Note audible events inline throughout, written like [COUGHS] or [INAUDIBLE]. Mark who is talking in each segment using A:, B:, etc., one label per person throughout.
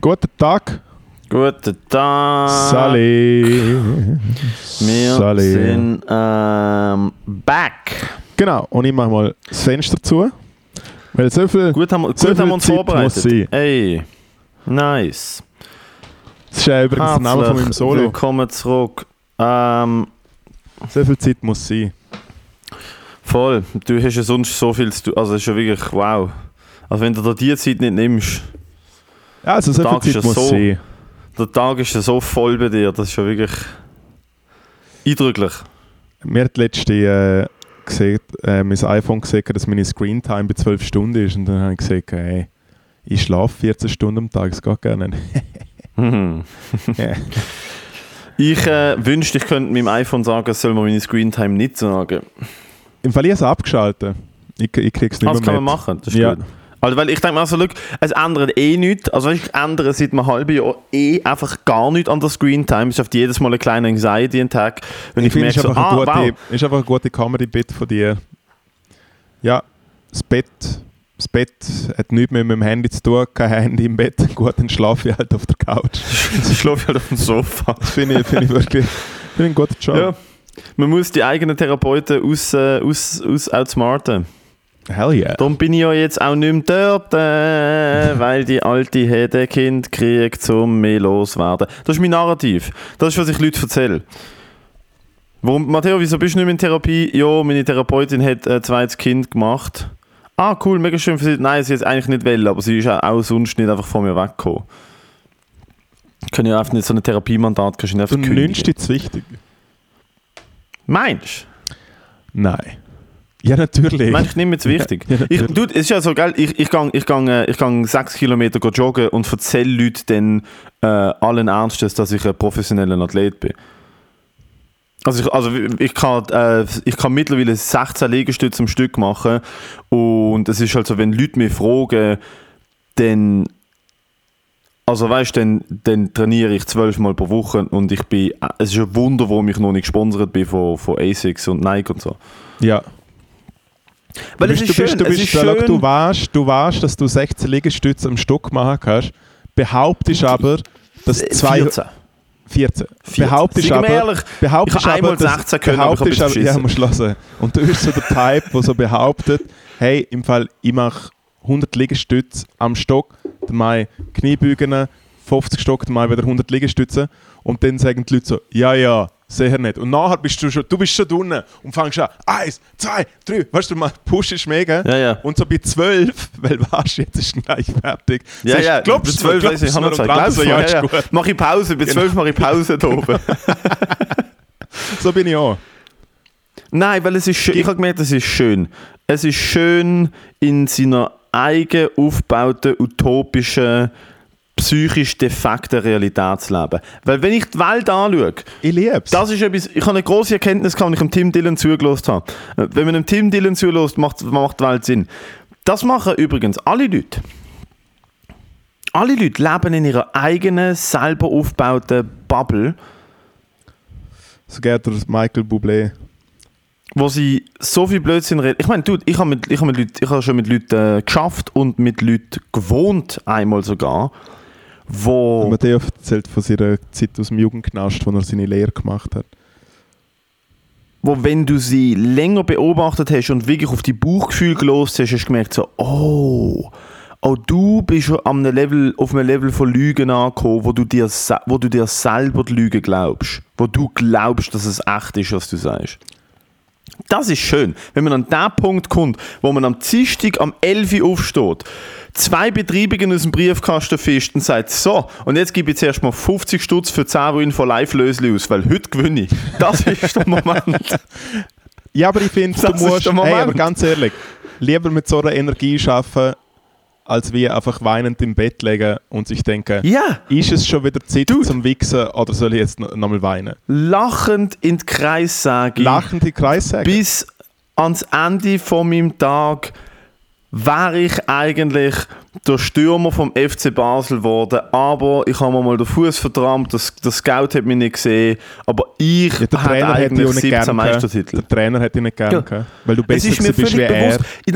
A: Guten Tag.
B: Guten Tag.
A: Sally.
B: Wir
A: Sally.
B: sind ähm, back.
A: Genau, und ich mache mal das Fenster zu. Weil so viel.
B: Gut haben,
A: So
B: gut haben wir uns
A: Zeit
B: vorbereitet. Ey, nice.
A: Das ist ja übrigens der Name von meinem Solo.
B: Willkommen zurück. Ähm,
A: So viel Zeit muss sein.
B: voll. Du hast ja sonst so viel zu tun. Also, es ist ja wirklich wow. Also, wenn du dir die Zeit nicht nimmst,
A: Ja, also so
B: Tag
A: viel
B: ist
A: Zeit muss
B: so.
A: sein.
B: der Tag ist ja so voll bei dir. Das ist ja wirklich eindrücklich.
A: Mir hat letzte äh, gesehen, äh, mein iPhone gesehen, dass meine Screentime bei 12 Stunden ist. Und dann habe ich gesagt, hey, ich schlafe 14 Stunden am Tag, es geht gar nicht.
B: Mhm. [LAUGHS] Ich äh, wünschte, ich könnte meinem iPhone sagen, es soll mir meine Screentime nicht sagen.
A: Im Fall ich es abgeschaltet. Ich, ich krieg's nicht
B: Ah, das
A: mehr
B: kann man
A: mit.
B: machen, das ist
A: Ja.
B: gut. Also, weil ich denke mir also, look, es ändert eh nichts. Also, ich ändere seit einem halben Jahr eh einfach gar nichts an der Screentime. Es schafft jedes Mal eine kleine Anxiety am Tag. Wenn
A: Ich
B: ich,
A: finde, es
B: merke,
A: ist
B: so,
A: einfach,
B: ah,
A: eine gute,
B: wow.
A: ist einfach eine gute Comedy-Bit von dir. Ja, das Bett, das Bett hat nichts mehr mit dem Handy zu tun, kein Handy im Bett. [LAUGHS] Gut, dann schlafe ich halt auf der Couch. [LAUGHS]
B: Ich schlafe halt auf dem Sofa.
A: Das finde ich, finde ich wirklich finde ich einen guten Job.
B: Ja. Man muss die eigenen Therapeuten aus, äh, aus, aus outsmarten.
A: Hell yeah.
B: Darum bin ich ja jetzt auch nicht mehr dort, äh, [LAUGHS] weil die alte Hede Kind kriegt zum mehr loswerden. Das ist mein Narrativ. Das ist, was ich Leuten erzähle. Warum, Matteo, wieso bist du nicht mehr in Therapie? Ja, meine Therapeutin hat ein zweites Kind gemacht. Ah, cool, mega schön für sie. Nein, sie hat es eigentlich nicht wollen, aber sie ist auch, auch sonst nicht einfach von mir weggekommen. Ich kann ja einfach nicht so ein Therapiemandat kannst du nicht
A: Du
B: einfach
A: nimmst
B: kündigen.
A: dich zu wichtig.
B: Meinst
A: Nein. Ja, natürlich.
B: du? Du, ich nehme jetzt wichtig?
A: Ja,
B: Ich, du, es ist ja so geil, ich, ich gehe ich gang, äh, ich gang sechs Kilometer joggen und erzähle Leuten dann äh, allen Ernstes, dass ich ein professioneller Athlet bin. Also ich, also ich, kann, äh, ich kann mittlerweile 16 Liegestütze am Stück machen und es ist halt so, wenn Leute mich fragen, dann also weißt dann, dann trainiere ich zwölfmal pro Woche und ich bin, äh, es ist ein Wunder, warum ich noch nicht gesponsert bin von, von ASICS und Nike und so.
A: ja.
B: Weil
A: du
B: es
A: bist,
B: ist
A: du bist,
B: schön,
A: du
B: es
A: bist,
B: ist
A: schau,
B: schön.
A: du weißt, du weißt, dass du 16 Liegestütze am Stück machen kannst. Behauptest aber, dass zwei
B: 14.
A: 14.
B: 14.
A: Behauptest
B: wir
A: aber,
B: ehrlich,
A: behauptest
B: ich habe einmal
A: dass-
B: 16 können, aber ich
A: aber, ja, musst hören. Und du bist so der Type, der so behauptet, hey, im Fall, ich mache 100 Liegestütze am Stock, dann mache ich Kniebeugen, 50 Stock, dann mache ich wieder 100 Liegestütze und dann sagen die Leute so, ja, ja, sicher nicht. Und nachher bist du schon, du bist schon drinnen und fängst an, eins, zwei, drei, weißt du, man pushst mega.
B: Ja, ja.
A: Und so bei 12, [LAUGHS] weil weißt du, jetzt ist es gleich fertig.
B: Ja,
A: sagst,
B: ja,
A: glaubst du,
B: 12 weiss ich,
A: glaubst du
B: ich habe noch
A: so,
B: du
A: ja,
B: Ja,
A: gut.
B: Mach ich Pause, bei 12 mache ich Pause da oben. [LAUGHS]
A: So bin ich auch.
B: Nein, weil es ist schön. Ich habe gemerkt, es ist schön. Es ist schön in seiner eigen aufgebauten, utopischen, psychisch defekten Realität zu leben. Weil wenn ich die Welt anschaue,
A: Ich liebe es.
B: das ist etwas, ich habe eine große Erkenntnis gehabt, als ich dem Tim Dillon zugelassen habe. Wenn man dem Tim Dillon zulässt, macht, macht die Welt Sinn. Das machen übrigens alle Leute. Alle Leute leben in ihrer eigenen, selber aufgebauten Bubble,
A: So geht der Michael Bublé.
B: wo sie so viel Blödsinn reden. Ich meine, dude, ich habe mit, ich habe mit Leuten, ich habe schon mit Leuten äh, geschafft und mit Leuten gewohnt, einmal sogar, wo...
A: Matteo erzählt von seiner Zeit aus dem Jugendknast, wo er seine Lehre gemacht hat.
B: wo wenn du sie länger beobachtet hast und wirklich auf die Bauchgefühl gelost hast, hast du gemerkt so, oh, oh du bist schon am Level, auf einem Level von Lügen angekommen, wo du, dir, wo du dir selber die Lüge glaubst. Wo du glaubst, dass es echt ist, was du sagst. Das ist schön, wenn man an den Punkt kommt, wo man am Dienstag am 11 Uhr aufsteht, zwei Betreibungen aus dem Briefkasten fischt und sagt, so, und jetzt gebe ich jetzt erstmal 50 Stutz für 10 Ruinen von Live-Lösli aus, weil heute gewinne ich. Das [LAUGHS] ist der Moment.
A: Ja, aber ich finde, du musst, hey, aber ganz ehrlich, lieber mit so einer Energie arbeiten, als wie einfach weinend im Bett legen und sich denken,
B: Ja,
A: ist es schon wieder Zeit
B: Dude.
A: zum Wichsen oder soll ich jetzt noch, noch mal weinen?
B: lachend in den Kreis sagen,
A: Lachend die Kreis sagen.
B: bis ans Ende von meinem Tag wäre ich eigentlich der Stürmer vom FC Basel geworden, aber ich habe mir mal den Fuß verdrammt, das, der Scout hat mich nicht gesehen, aber ich
A: Ja, der Trainer hätte
B: eigentlich
A: nicht
B: 17
A: gerne gehabt.
B: Meistertitel.
A: Der Trainer hätte ich nicht gerne
B: Ja.
A: gehabt, weil du
B: Es
A: besser
B: ist mir
A: gewesen bist
B: völlig
A: wie er.
B: bewusst. Ich-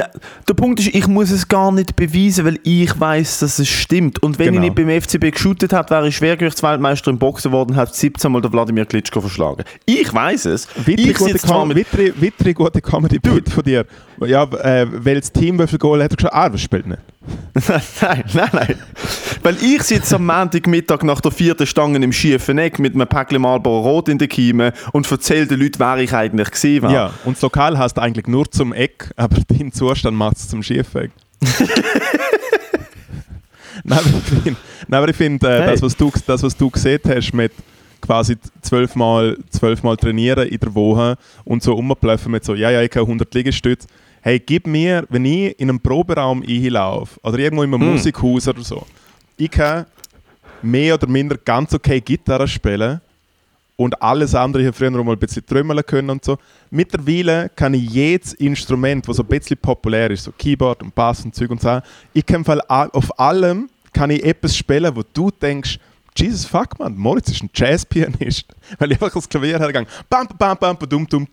B: Der Punkt ist, ich muss es gar nicht beweisen, weil ich weiß, dass es stimmt. Und wenn
A: Genau.
B: ich nicht beim FCB geshootet hätte, wäre ich Schwergewichtsweltmeister im Boxen geworden und hätte 17 Mal den Wladimir Klitschko verschlagen. Ich weiß es.
A: Wittrig
B: ich
A: gute, Com
B: mit...
A: Wittrig, Wittrig gute Comedy Bit von dir. Ja, äh, welches Team wie viel Goal hat er gesagt? Ah, das spielt nicht. [LAUGHS]
B: nein, [LAUGHS] nein, nein. Weil ich sitze am Montagmittag nach der vierten Stange im schiefen Eck mit einem Päckchen Marlboro Rot in den Kiemen und erzähle den Leuten, wer ich eigentlich war.
A: Ja, und das Lokal heißt eigentlich nur zum Eck, [LAUGHS] aber dein Zustand macht es zum Schiefweg. [LAUGHS] Nein, aber ich finde, nein, aber ich find, äh,
B: Hey.
A: das, was du, das, was du gesehen hast mit quasi zwölfmal, zwölfmal trainieren in der Woche und so rumplaufen mit so, ja, ja, ich kann 100 Liegestütze. Hey, gib mir, wenn ich in einem Proberaum einlaufe oder irgendwo in einem
B: Hm.
A: Musikhaus oder so, ich kann mehr oder minder ganz okay Gitarre spielen und alles andere hier früher noch mal ein bisschen trümmeln können und so. Mittlerweile kann ich jedes Instrument, das so ein bisschen populär ist, so Keyboard und Bass und Zeug und so, ich kann auf allem kann ich etwas spielen, wo du denkst, Jesus fuck man, Moritz ist ein Jazzpianist, [LAUGHS] weil ich einfach das Klavier hergegangen, bam bam bam bam dum dum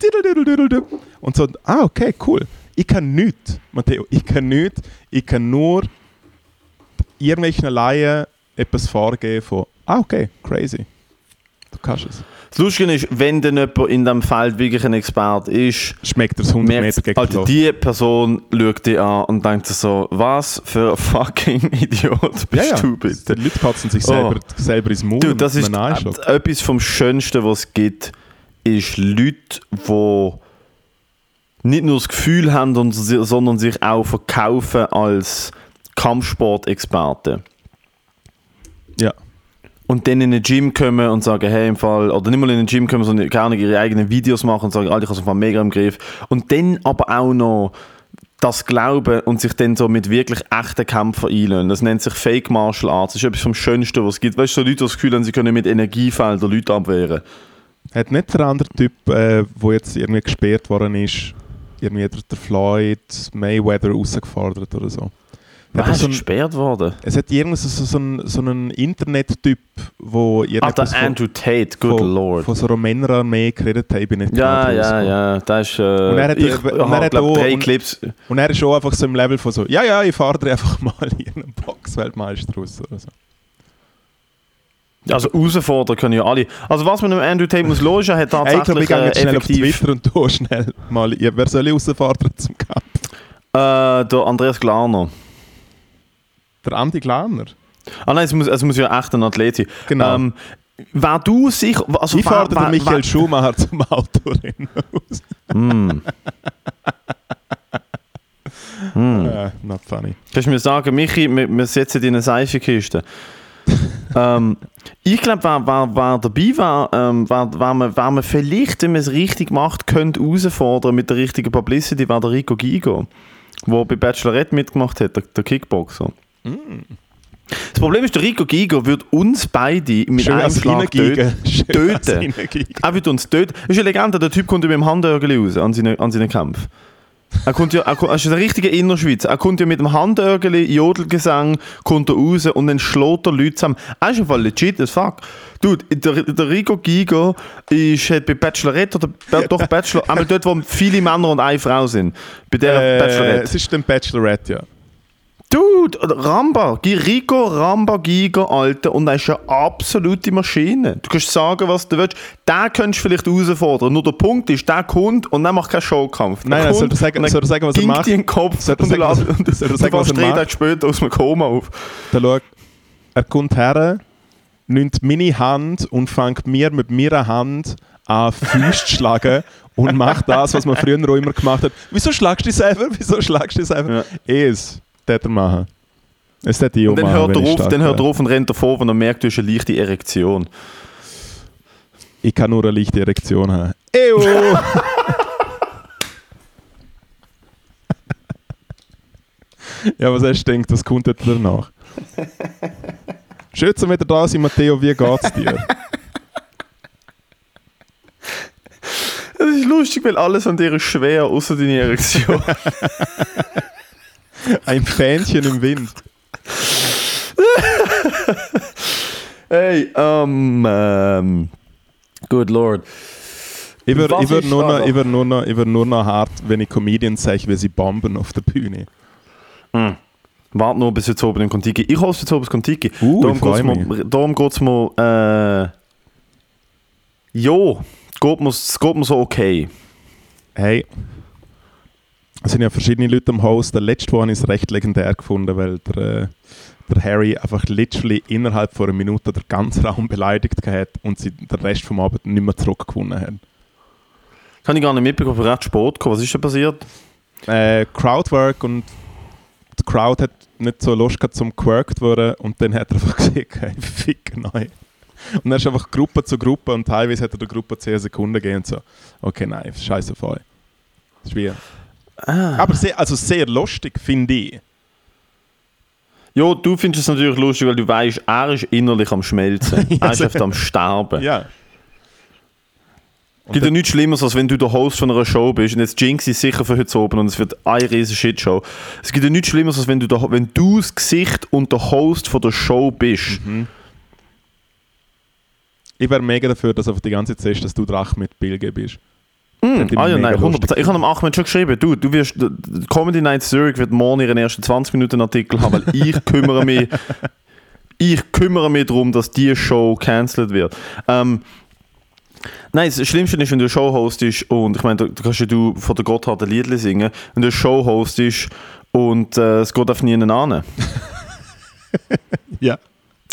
A: und so, ah okay, cool. Ich kann nichts, Matteo, ich kann nichts, ich kann nur irgendwelchen Laien etwas vorgeben von, ah okay, crazy. Du kannst es.
B: Das Lustige ist, wenn dann jemand in diesem Feld wirklich ein Experte ist,
A: Schmeckt er es 100 Meter gegen Luft.
B: die Person schaut dich an und denkt sich so, was für ein fucking [LAUGHS] Idiot bist
A: Ja, ja.
B: du bitte?
A: Die Leute kotzen sich
B: Oh.
A: selber, selber ins Maul.
B: Du, das ist etwas vom Schönsten, was es gibt, ist Leute, die nicht nur das Gefühl haben, sondern sich auch verkaufen als Kampfsportexperten.
A: Ja.
B: Und dann in ein Gym kommen und sagen, hey, im Fall, oder nicht mal in ein Gym kommen, sondern gerne ihre eigenen Videos machen und sagen, Alter, ich habe es einfach mega im Griff. Und dann aber auch noch das Glauben und sich dann so mit wirklich echten Kämpfern einlösen. Das nennt sich Fake Martial Arts. Das ist etwas vom Schönsten, was es gibt. Weißt du, so Leute, die das Gefühl haben, sie können mit Energiefeldern Leute abwehren.
A: Hat nicht der andere Typ, äh, wo jetzt irgendwie gesperrt worden ist, irgendwie der, der Floyd Mayweather rausgefordert oder so?
B: Was
A: so
B: ist
A: ein,
B: gesperrt worden?
A: es hat irgend so, so, so einen, so einen Internet-Typ, wo
B: Ah, der
A: irgendetwas von,
B: Andrew Tate, good
A: von,
B: lord.
A: von so einer Männerarmee geredet hat. Ich bin nicht
B: ja, ja, ja, das ist. Äh,
A: Und er hat-
B: ich
A: und er hat
B: glaub,
A: auch-
B: drei
A: und-
B: Clips.
A: Und er ist schon einfach so im Level von so, ja, ja, ich fahre einfach [LAUGHS] mal in einen Boxweltmeister raus oder so.
B: Also herausfordern können ja alle. Also was man dem Andrew Tate muss er hat
A: Hey, ich glaube,
B: tatsächlich
A: ich
B: äh,
A: schnell auf Twitter und tu [LAUGHS] schnell mal, wer soll ich rausfordern zum Kampf?
B: äh, der Andreas Glarner.
A: Der Andi Glaner.
B: Ah nein, es muss, es muss ja echt ein Athlet sein.
A: Genau.
B: Ähm, wer du sicher... Also
A: ich
B: wer-
A: Michael
B: wer-
A: Schumacher zum Autorennen aus.
B: Hm. Hm.
A: Äh, not funny.
B: Kannst du mir sagen, Michi, wir, wir setzen in eine Seifenkiste. ähm, ich glaube, wer, wer, wer dabei war, ähm, wer, wer, man, wer man vielleicht, wenn man es richtig macht, könnte herausfordern mit der richtigen Publicity, war der Rico Gigo, der bei Bachelorette mitgemacht hat, der, der Kickboxer. Das Problem ist, der Rico Gigo wird uns beide mit
A: Schön
B: einem Schlag töten. Töten. Er wird uns töten. Das ist eine Legende, der Typ kommt mit dem Handörgeli raus an seinen, an seinen Kampf. Er kommt ja, er, kommt, er ist ein richtiger Innerschweiz. Er kommt ja mit dem Handörgeli, Jodelgesang, kommt er raus und dann schlägt er Leute zusammen. Er ist einfach legit as fuck. Dude, der, der Rico Gigo ist, hat bei Bachelorette oder doch Bachelor, einmal dort, wo viele Männer und eine Frau sind. Bei der
A: Äh,
B: Bachelorette.
A: es ist der Bachelorette, ja.
B: Dude, Ramba, Gi- Rico Ramba Giga, Alter, und er ist eine absolute Maschine. Du kannst sagen, was du willst. Den könntest du vielleicht herausfordern. Nur der Punkt ist, der kommt und dann macht keinen Showkampf. Der
A: Nein, nein, soll
B: kommt
A: er sagen-
B: und dann
A: soll er sagen, was er macht?
B: dir in den Kopf
A: Soll er
B: und
A: sagen, was-
B: lässt- und
A: soll er sagen, was
B: wachst
A: er
B: drei? Tage später aus dem Koma auf.
A: Da schau, er kommt her, nimmt meine Hand und fängt mir mit meiner Hand an Füße zu schlagen [LAUGHS] und macht das, was man früher auch immer gemacht hat. Wieso schlagst du dich selber? Wieso schlagst du dich selber?
B: Ja.
A: Es, das er machen. Es hätte ich auch
B: dann
A: machen,
B: hört, er auf, dann hört er auf und rennt davor, wenn er merkt, du hast eine leichte Erektion.
A: Ich kann nur eine leichte Erektion haben. Ew! [LAUGHS] ja, was hast du gedacht, was kommt jetzt danach? Schön, dass wir wieder da sind, Matteo, wie geht's dir?
B: Das ist lustig, weil alles an dir ist schwer, außer deine Erektion. [LAUGHS]
A: Ein Fähnchen im Wind.
B: Hey, ähm, ähm, good lord.
A: Ich würde würd nur, noch- ich würd nur, noch- ich würd nur noch hart, wenn ich Comedians sage, wie sie bomben auf der Bühne.
B: Warte nur bis jetzt oben im Kontiki. Ich hoffe jetzt oben das Kontiki.
A: Uh,
B: darum
A: freu
B: geht's mir, äh, jo, geht es geht mir so okay.
A: Hey, es sind ja verschiedene Leute am Host. Der letzte One ist recht legendär gefunden, weil der, äh, der Harry einfach literally innerhalb von einer Minute den ganzen Raum beleidigt hat und sie den Rest vom Abend nicht mehr zurückgewonnen haben.
B: Kann ich gar nicht mitbekommen, ich recht spät gekommen. Was ist denn passiert?
A: Äh, Crowdwork und die Crowd hat nicht so Lust gehabt zum geworkt worden und dann hat er einfach [LAUGHS] gesagt, hey, fick neu. Und dann ist einfach Gruppe zu Gruppe und teilweise hat er der Gruppe 10 Sekunden gegeben und so, okay, nein, scheiße voll. Das ist wie,
B: Ah.
A: aber sehr, also sehr lustig, finde ich.
B: Jo, du findest es natürlich lustig, weil du weißt, er ist innerlich am Schmelzen. [LAUGHS]
A: Ja,
B: er ist einfach am Sterben.
A: Ja.
B: Es gibt ja nichts Schlimmeres, als wenn du der Host von einer Show bist und jetzt Jinx ist sicher für heute oben und es wird eine riesige Shitshow. Es gibt ja nichts Schlimmeres, als wenn du, der, wenn du das Gesicht und der Host von der Show bist.
A: Ich wäre mega dafür, dass einfach die ganze Zeit siehst, dass du Drach mit Bilge bist.
B: Mm, ah ja, nein, 100%.
A: lustig.
B: Ich habe dem Ahmed schon geschrieben, du, du wirst, Comedy Night Zurich wird morgen ihren ersten 20 Minuten Artikel haben, weil ich [LAUGHS] kümmere mich, ich kümmere mich darum, dass die Show cancelled wird. Ähm, nein, das Schlimmste ist, wenn du eine Show hostest und ich meine, da, da kannst ja du von der Gotthard ein Liedli singen, wenn du eine Show hostest und äh, es geht auf niemanden an. [LAUGHS]
A: Ja.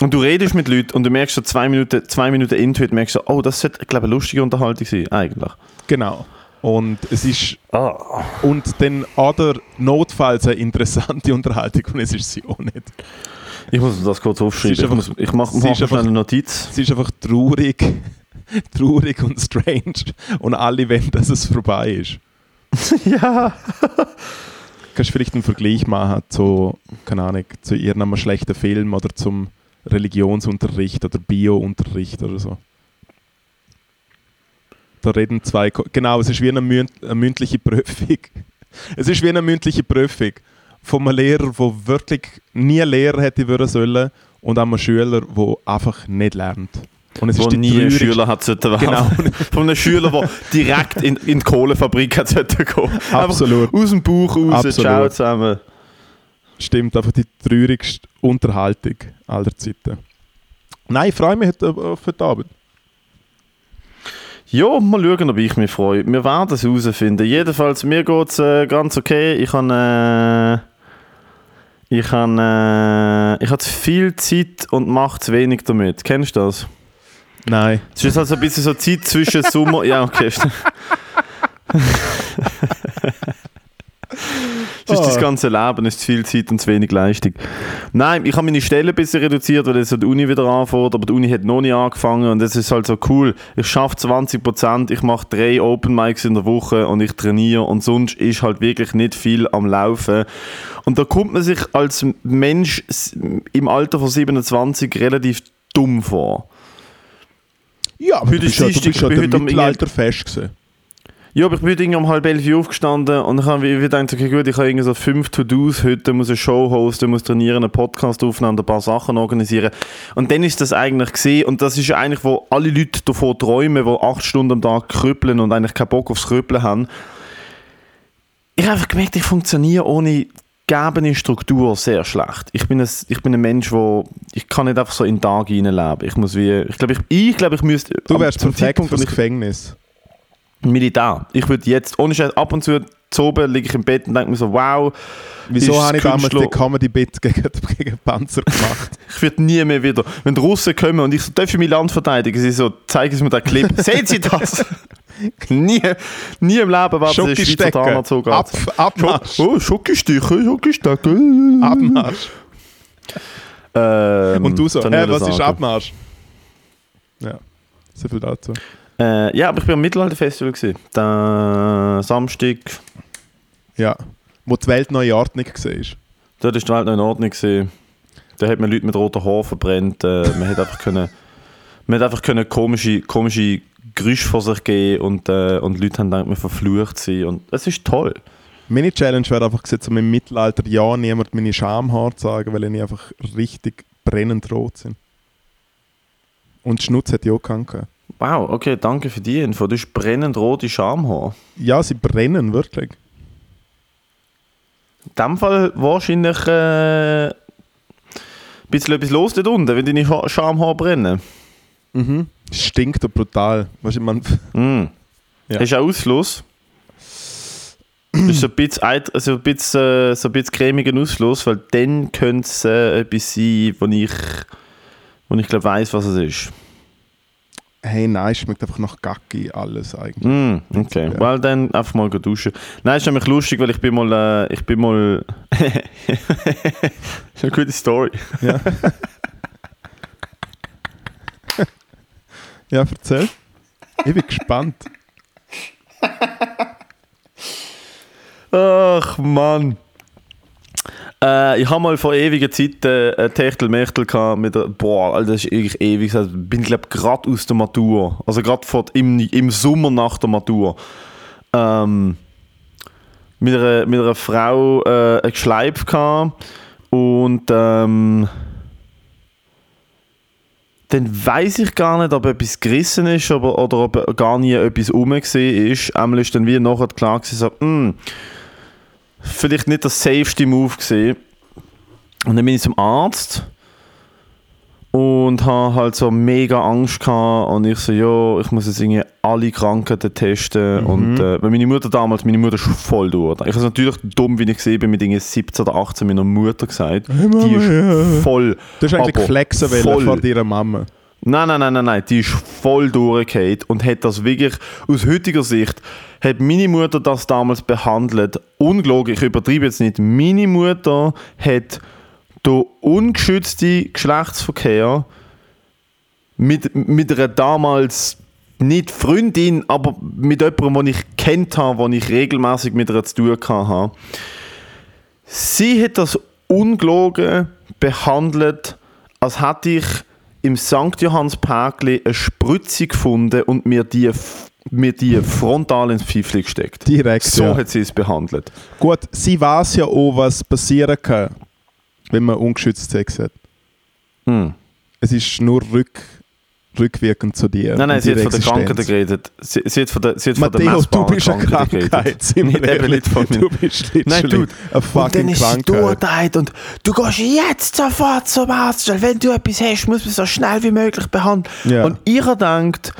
B: Und du redest mit Leuten und du merkst so zwei Minuten, zwei Minuten into it, merkst so, oh, das sollte, ich glaube, eine lustige Unterhaltung sein, eigentlich.
A: Genau. Und es ist
B: Ah.
A: und dann oder notfalls eine interessante [LAUGHS] Unterhaltung und es ist sie auch nicht.
B: Ich muss das kurz aufschreiben.
A: Ist
B: Ich, muss, ich mache mach schnell
A: einfach-
B: eine Notiz.
A: Es ist einfach traurig, [LAUGHS] traurig und strange und alle wollen, dass es vorbei ist. [LAUGHS]
B: ja.
A: Kannst du vielleicht einen Vergleich machen zu, keine Ahnung, zu irgendeinem schlechten Film oder zum Religionsunterricht oder Biounterricht oder so. Da reden zwei, Ko- genau, es ist wie eine, münd, eine mündliche Prüfung. [LAUGHS] Es ist wie eine mündliche Prüfung von einem Lehrer, der wirklich nie Lehrer hätte werden sollen und einem Schüler, der einfach nicht lernt. Und es
B: Wo
A: ist
B: nie ein Schüler hat sollte.
A: Genau.
B: Von [LAUGHS] einem Schüler, der direkt in, in die Kohlefabrik hat sollte gehen.
A: Absolut.
B: Einfach aus dem Bauch raus,
A: Absolut.
B: ciao zusammen.
A: Stimmt, einfach die traurigste Unterhaltung aller Zeiten. Nein, ich freue mich heute auf heute Abend.
B: Ja, mal schauen, ob ich mich freue. Wir werden es herausfinden. Jedenfalls, mir geht es äh, ganz okay. Ich habe äh, ich habe äh, ich habe viel Zeit und mache zu wenig damit. Kennst du das?
A: Nein.
B: Es ist halt so ein bisschen so Zeit zwischen Sommer. [LAUGHS] Ja, okay. [LAUGHS] Es ist das ganze Leben, es ist zu viel Zeit und zu wenig Leistung. Nein, ich habe meine Stelle ein bisschen reduziert, weil jetzt die Uni wieder anfängt, aber die Uni hat noch nicht angefangen und es ist halt so cool. Ich schaffe 20%, ich mache drei Open Mics in der Woche und ich trainiere und sonst ist halt wirklich nicht viel am Laufen. Und da kommt man sich als Mensch im Alter von 27 relativ dumm vor.
A: Ja, aber
B: Heute
A: du
B: ist
A: bist ja, du bist ja
B: heute am-
A: Mittelalter fest gewesen.
B: Ja, aber ich bin irgendwie um halb elf Uhr aufgestanden und ich habe mir gedacht, okay gut, ich habe irgendwie so fünf To-Dos heute, muss eine Show hosten, muss trainieren, einen Podcast aufnehmen, ein paar Sachen organisieren. Und dann ist das eigentlich gesehen und das ist eigentlich, wo alle Leute davon träumen, die acht Stunden am Tag krüppeln und eigentlich keinen Bock aufs Krüppeln haben. Ich habe einfach gemerkt, ich funktioniere ohne gegebene Struktur sehr schlecht. Ich bin ein, ich bin ein Mensch, wo ich kann nicht einfach so in den Tag hineinleben. Ich muss wie, ich glaube, ich, ich, glaube, ich müsste...
A: Du wärst
B: zum
A: perfekt
B: Zeitpunkt,
A: fürs
B: ich- Militär. Ich würde jetzt, ohne Scheiß, ab und zu zu oben liege ich im Bett und denke mir so, wow,
A: Wieso
B: Ist
A: habe ich damals die Comedy-Bit [LAUGHS] gegen, gegen Panzer gemacht? [LAUGHS]
B: ich werde nie mehr wieder. Wenn die Russen kommen und ich so, darf ich mein Land verteidigen? Sie so, zeigen Sie mir den Clip. [LAUGHS] Sehen Sie das? nie, nie im Leben werden Sie Schweizer. Tarnanzug
A: Ab, Abmarsch.
B: Oh, Schokistiche, Schokistecke.
A: Abmarsch.
B: Ähm,
A: Und du so,
B: würde ich
A: was ist
B: sagen.
A: Abmarsch? Ja, so viel dazu.
B: Äh, ja, aber ich war am Mittelalterfestival. gewesen. Den Samstag,
A: Ja. Wo die Welt neue Ordnung war.
B: dort war die Welt noch in Ordnung. Gewesen. Da hat man Leute mit roten Haaren verbrennt. Äh, man hat einfach können, man hat einfach können komische, komische Geräusche vor sich geben und, äh, und Leute haben gedacht, man verflucht sie. Und es ist toll.
A: Meine Challenge wäre einfach gewesen, um im Mittelalter ja niemand meine Schamhaare zu sagen, weil ich einfach richtig brennend rot sind. Und die Schnutz hat ja auch gehabt.
B: Wow, okay, danke für die Info. Du hast brennend rote Schamhaare.
A: Ja, sie brennen wirklich.
B: In dem Fall wahrscheinlich äh, ein bisschen etwas los dort unten, wenn deine Scha- Schamhaare brennen.
A: Mhm. Stinkt doch brutal. Weißt du, man,
B: Mm.
A: Ja.
B: Hast du auch Ausfluss? Ist so ein bisschen, also ein bisschen, äh, so ein bisschen cremigen Ausfluss, weil dann könnte es äh, etwas sein, wo ich, wo ich glaube weiss, was es ist.
A: Hey, nein, es schmeckt einfach nach Gacki alles eigentlich.
B: Mm, okay,
A: Ja.
B: well dann einfach mal duschen. Nein, ist nämlich lustig, weil ich bin mal, äh, ich bin mal, [LAUGHS] ist eine gute Story.
A: Ja. [LAUGHS] ja, erzähl. Ich bin gespannt.
B: Ach Mann. Äh, ich habe mal vor ewiger Zeit äh, Techtelmechtel mit der, boah, Alter, das ist wirklich ewig. Ich bin glaube gerade aus der Matur, also gerade im, im Sommer nach der Matur. Ähm, mit einer, mit einer Frau äh, ein Geschleif gehabt und ähm, dann weiß ich gar nicht, ob etwas gerissen ist aber, oder ob gar nie etwas rum gesehen ist. Einmal ist dann wie nachher klar gewesen, so, «Hm, vielleicht nicht der safeste Move gesehen. Und dann bin ich zum Arzt und habe halt so mega Angst gehabt und ich so, ja, ich muss jetzt irgendwie alle Krankheiten testen und äh, weil meine Mutter damals, meine Mutter ist voll durch. Ich habe natürlich dumm, wie ich gesehen bin, mit irgendwie 17 oder 18 meiner Mutter gesagt.
A: Mama,
B: Die ist voll
A: Du hast eigentlich flexen
B: voll.
A: vor deiner Mama.
B: Nein, nein, nein, nein, nein, die ist voll durchgefallen und hat das wirklich, aus heutiger Sicht, hat meine Mutter das damals behandelt. Ungelogen, ich übertreibe jetzt nicht. Meine Mutter hat den ungeschützten Geschlechtsverkehr mit, mit einer damals nicht Freundin, aber mit jemandem, den ich kennt habe, wo ich regelmäßig mit ihr zu tun hatte. Sie hat das ungelogen behandelt, als hätte ich im St. Johanns Parkli eine Spritze gefunden und mir die, mir die frontal ins Pfeifli gesteckt.
A: Direkt,
B: So
A: ja.
B: hat sie es behandelt.
A: Gut, sie weiß ja auch, was passieren kann, wenn man ungeschützt Sex hat.
B: Hm.
A: Es ist nur rück, rückwirkend zu dir.
B: Nein, nein, sie hat von der. Krankheit geredet. Sie, sie hat von der, sie hat von der
A: Matteo, du bist eine
B: Krankheit.
A: Krankheit. [LAUGHS]
B: Nicht eben nicht von mir.
A: Du bist literally
B: Nein,
A: eine
B: Und dann
A: fucking
B: ist
A: Krankheit.
B: und du gehst jetzt sofort zum Arzt, weil wenn du etwas hast, muss man so schnell wie möglich behandeln.
A: Ja.
B: Und ich habe gedacht,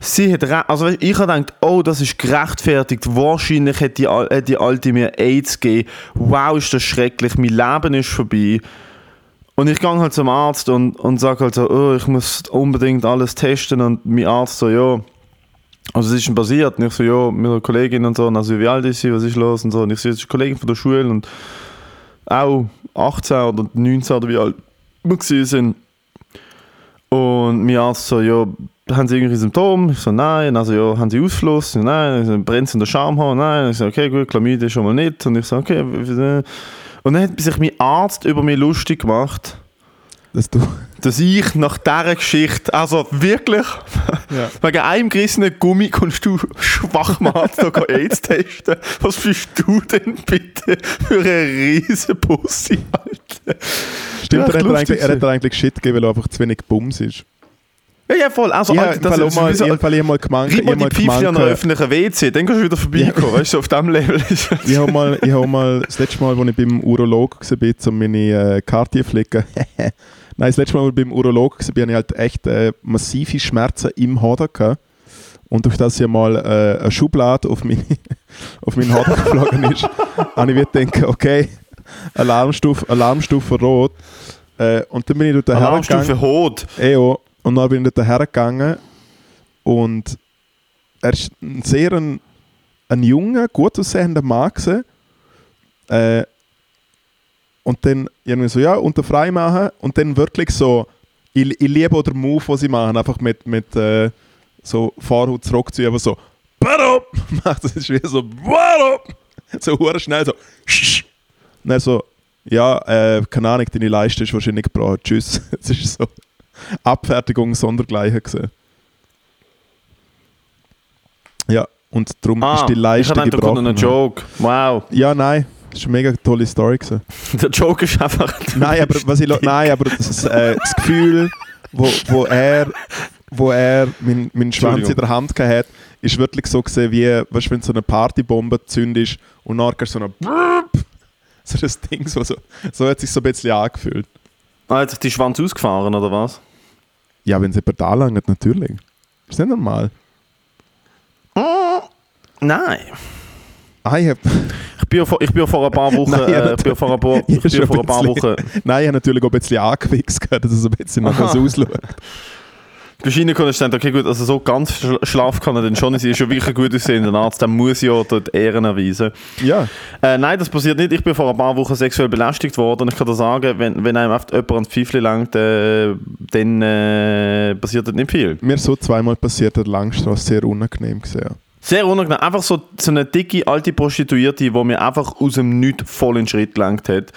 B: sie hat also weißt, ich habe gedacht, oh, das ist gerechtfertigt, wahrscheinlich hat die, hat die Alte mir AIDS gegeben, wow, ist das schrecklich, mein Leben ist vorbei. Und ich gehe halt zum Arzt und, und sage halt so, oh, ich muss unbedingt alles testen und mein Arzt so, ja, also was ist denn passiert? Und ich so, ja, mit einer Kollegin und so, und also wie alt ist sie, was ist los und so. Und ich so, das ist Kollegin von der Schule und auch 18 oder 19 oder wie alt wir sind. Und mein Arzt so, ja, haben sie irgendwelche Symptome? Ich so, nein. Also, ja, haben sie Ausfluss? Nein. Ich so, brennt in der Schamhaar? Nein. Ich so, okay, gut, Chlamydia schon mal nicht. Und ich so, okay. Und dann hat sich mein Arzt über mich lustig gemacht,
A: Dass du,
B: dass ich nach dieser Geschichte, also wirklich,
A: ja. [LAUGHS]
B: wegen einem gerissenen Gummi kannst du Schwachmat noch AIDS testen. Was bist du denn bitte für eine riesen Pussy, Alter?
A: Stimmt, er, hat
B: lustig
A: eigentlich, er hat eigentlich Shit gegeben, weil er einfach zu wenig Bums ist.
B: Ja, ja, voll. Also,
A: Ich
B: Alter, das
A: auch mal,
B: sowieso-
A: ich habe mal gemeint,
B: Reib
A: ich
B: mal die Pfeife an
A: gemeint,
B: öffentlichen WC, dann kannst du wieder vorbeikommen, weißt du, auf dem Level
A: ich habe mal, ich habe mal, das letzte Mal, als ich beim Urolog war, um meine äh, Karte zu flicken, [LAUGHS] nein, das letzte Mal, als ich beim Urolog war, hatte ich halt echt äh, massive Schmerzen im Hoden gehabt. Und durch das ja mal äh, eine Schublade auf, meine, [LAUGHS] auf meinen Hoden geflogen ist, [LAUGHS] habe ich gedacht, okay, Alarmstufe, Alarmstufe rot. Äh, und dann bin ich dort hergegangen.
B: Alarmstufe Hot.
A: EO. Und dann bin ich dort hergegangen und er ist ein sehr ein, ein junger, gut aussehender Mann gewesen. Äh, und dann irgendwie so, ja, unter frei machen und dann wirklich so, ich, ich liebe auch den Move, den sie machen, einfach mit, mit äh, so Vorhaut zurückziehen, aber so, Baro! [LAUGHS] Macht das ist wie so, Baro! So hure schnell so, und dann so, ja, äh, keine Ahnung, deine Leiste ist wahrscheinlich gebrochen, tschüss. [LAUGHS] Es ist so Abfertigung sondergleichen gewesen. Ja, und darum
B: Ah,
A: ist die
B: ich da kommt
A: gebrochen.
B: noch ein Joke. Wow.
A: Ja, nein, Das ist eine mega tolle Story. Gewesen. [LAUGHS]
B: Der Joke ist einfach.
A: Nein, aber, was ich, nein, aber das, äh, das Gefühl, wo, wo er, wo er meinen mein Schwanz in der Hand gehabt hat, ist wirklich so gesehen, wie weißt, wenn so eine Partybombe zündest und nachher so eine so das Ding, so, so, so hat sich so ein bisschen angefühlt.
B: Ah, hat sich die Schwanz ausgefahren, oder was?
A: Ja, wenn sie jemand anlangt, natürlich. Ist nicht normal.
B: Nein.
A: Ah, ich
B: Ich bin vor, ich bin vor ein paar [LAUGHS] Wochen.
A: Nein,
B: äh, ich bin vor ein paar, ich bin vor ein paar. [LAUGHS] Wochen.
A: nein, ich habe natürlich auch ein bisschen angewichst, dass es ein bisschen nach so ausschaut.
B: Bist reingekommen und gedacht, okay, gut, also so ganz schl- schlaff kann er dann schon nicht sein. Ist ja wirklich gut aussehender Arzt, der muss ja dort Ehren erweisen.
A: Ja,
B: Äh, nein, das passiert nicht. Ich bin vor ein paar Wochen sexuell belästigt worden und ich kann dir sagen, wenn, wenn einem oft jemand ans Pfeifchen langt, äh, dann äh, passiert dort nicht viel.
A: mir so zweimal passiert, der Langstrasse sehr unangenehm gesehen.
B: Sehr unangenehm. Einfach so, so eine dicke alte Prostituierte, die mir einfach aus dem Nichts voll in den Schritt gelangt hat.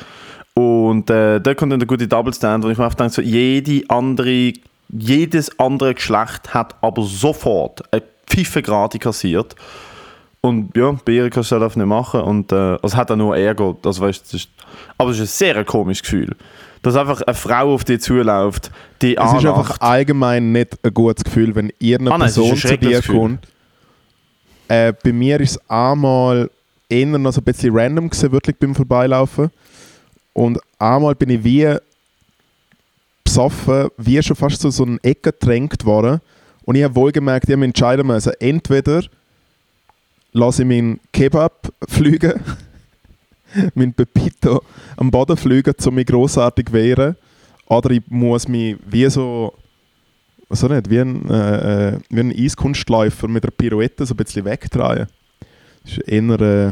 B: Und äh, da kommt dann der gute Double Stand, wo ich mir einfach denke, so, jede andere, jedes andere Geschlecht hat aber sofort eine Pfiffe gerade kassiert. Und ja, bei ihr kannst du das einfach nicht machen. Und äh, also hat auch nur Ärger. Also, weißt, das ist, aber es ist ein sehr komisches Gefühl. Dass einfach eine Frau auf dich zuläuft, die
A: Es ist einfach allgemein nicht ein gutes Gefühl, wenn irgendeine
B: Ah nein, es
A: Person zu dir
B: Gefühl.
A: kommt. Äh, bei mir ist es einmal eher noch so ein bisschen random gewesen, wirklich beim Vorbeilaufen. Und einmal bin ich wie besoffen, wie schon fast so, so eine Ecke gedrängt worden. Und ich habe wohlgemerkt, ich habe entscheiden müssen, entweder lasse ich meinen Kebab [LAUGHS] fliegen, [LAUGHS] meinen Pepito am Boden fliegen, um mich grossartig wehren, oder ich muss mich wie so, was nicht, wie ein, äh, äh, wie ein Eiskunstläufer mit einer Pirouette so ein bisschen wegdrehen. Das ist eher, äh,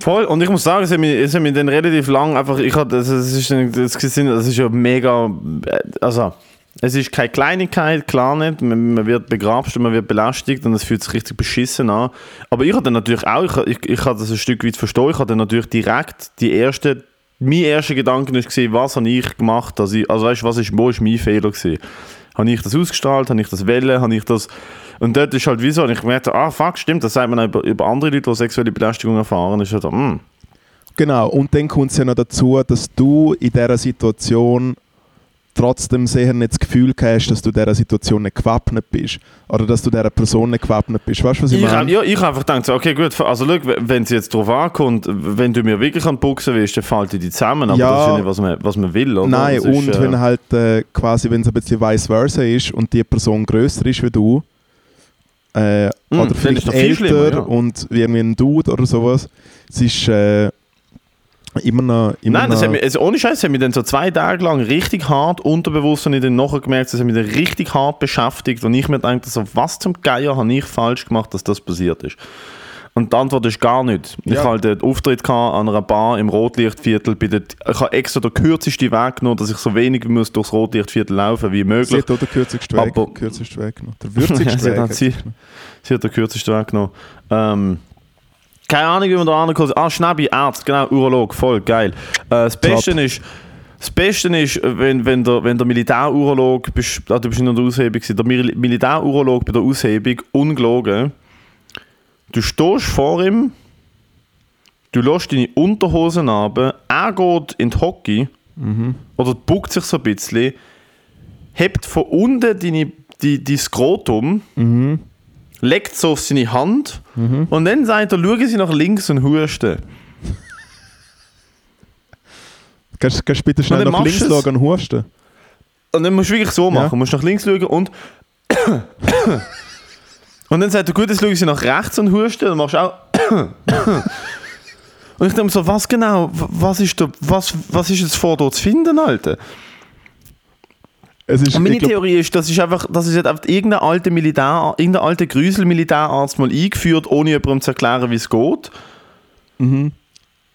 B: Voll, und ich muss sagen, es hat mich, es hat mich dann relativ lang einfach, ich hatte, das, ist, das, das ist ja mega, äh, also, es ist keine Kleinigkeit, klar nicht, man, man wird begrapscht und man wird belästigt und es fühlt sich richtig beschissen an, aber ich hatte dann natürlich auch, ich, ich, ich hatte das ein Stück weit verstehen, ich hatte dann natürlich direkt die erste, mein erster Gedanke war, was habe ich gemacht, dass ich, also weißt du, was ist, wo ist mein Fehler gewesen? Habe ich das ausgestrahlt, habe ich das wählen, habe ich das... Und dort ist halt wie so, und ich merkte, ah fuck, stimmt, das sagt man auch über, über andere Leute, die sexuelle Belästigung erfahren, ist halt, hm,
A: Genau, und dann kommt es ja noch dazu, dass du in dieser Situation trotzdem sehr nicht das Gefühl hast, dass du dieser Situation nicht gewappnet bist. Oder dass du dieser Person nicht gewappnet bist. Weißt du, was ich
B: Ich,
A: meine?
B: ja, ich hab einfach gedacht, okay, gut, also schau, wenn es jetzt darauf ankommt, wenn du mir wirklich an die Buchse willst, dann fällt die zusammen, aber
A: Ja.
B: das ist ja nicht, was man, was man will, oder?
A: Nein,
B: ist,
A: und
B: äh,
A: wenn halt äh, quasi, wenn es ein bisschen vice versa ist und die Person größer ist wie du, äh,
B: Mm,
A: oder vielleicht älter
B: ja.
A: und wie irgendwie ein Dude oder sowas, es ist äh, immer noch... Immer
B: Nein, das hat mich, also ohne Scheiß, hat mich dann so zwei Tage lang richtig hart unterbewusst und ich dann nachher gemerkt, das hat mich dann richtig hart beschäftigt und ich mir dachte, so, was zum Geier habe ich falsch gemacht, dass das passiert ist? Und die Antwort ist gar nicht. Ich
A: Ja.
B: hatte einen Auftritt an einer Bar im Rotlichtviertel. Der, ich habe extra den kürzesten Weg genommen, dass ich so wenig wie muss durchs Rotlichtviertel laufen wie
A: Sie
B: möglich.
A: hat auch den kürzigsten Weg,
B: Aber-
A: kürzigsten Weg genommen. Der würzigste [LAUGHS]
B: Ja, sie
A: Weg.
B: hat sie-
A: sie.
B: Sie hat den kürzesten Weg genommen. Ähm, keine Ahnung, wie man da ankommt. Ah, Schnäbi, Arzt, genau, Urolog, voll geil. Äh, das Beste ist, das Beste ist, wenn, wenn der, wenn der Militärurolog, bist, ah, du bist in der Aushebung, der Mil- Militärurolog bei der Aushebung, ungelogen, du stehst vor ihm, du lässt deine Unterhosen runter, er geht in die Hockey oder buckt sich so ein bisschen, hebt von unten deine, die, die Skrotum, legt so auf seine Hand und dann sagt er, schauen Sie nach links und husten. [LAUGHS]
A: Kannst kannst du bitte schnell
B: Und
A: nach links
B: es.
A: schauen und husten?
B: Und dann musst du wirklich so machen. Du musst nach links schauen und. [COUGHS] und dann sagt er, gut, jetzt schauen Sie nach rechts und husten. Dann machst du auch. [COUGHS] und ich denke mir so, was genau, was ist, da, was, was ist jetzt vor dort zu finden, Alter?
A: Ist,
B: meine
A: glaub,
B: Theorie ist, das ist einfach, das ist einfach irgendein alter Militär, irgendein alter Grüsel-Militärarzt mal eingeführt, ohne jemandem zu erklären, wie es geht.
A: Mhm.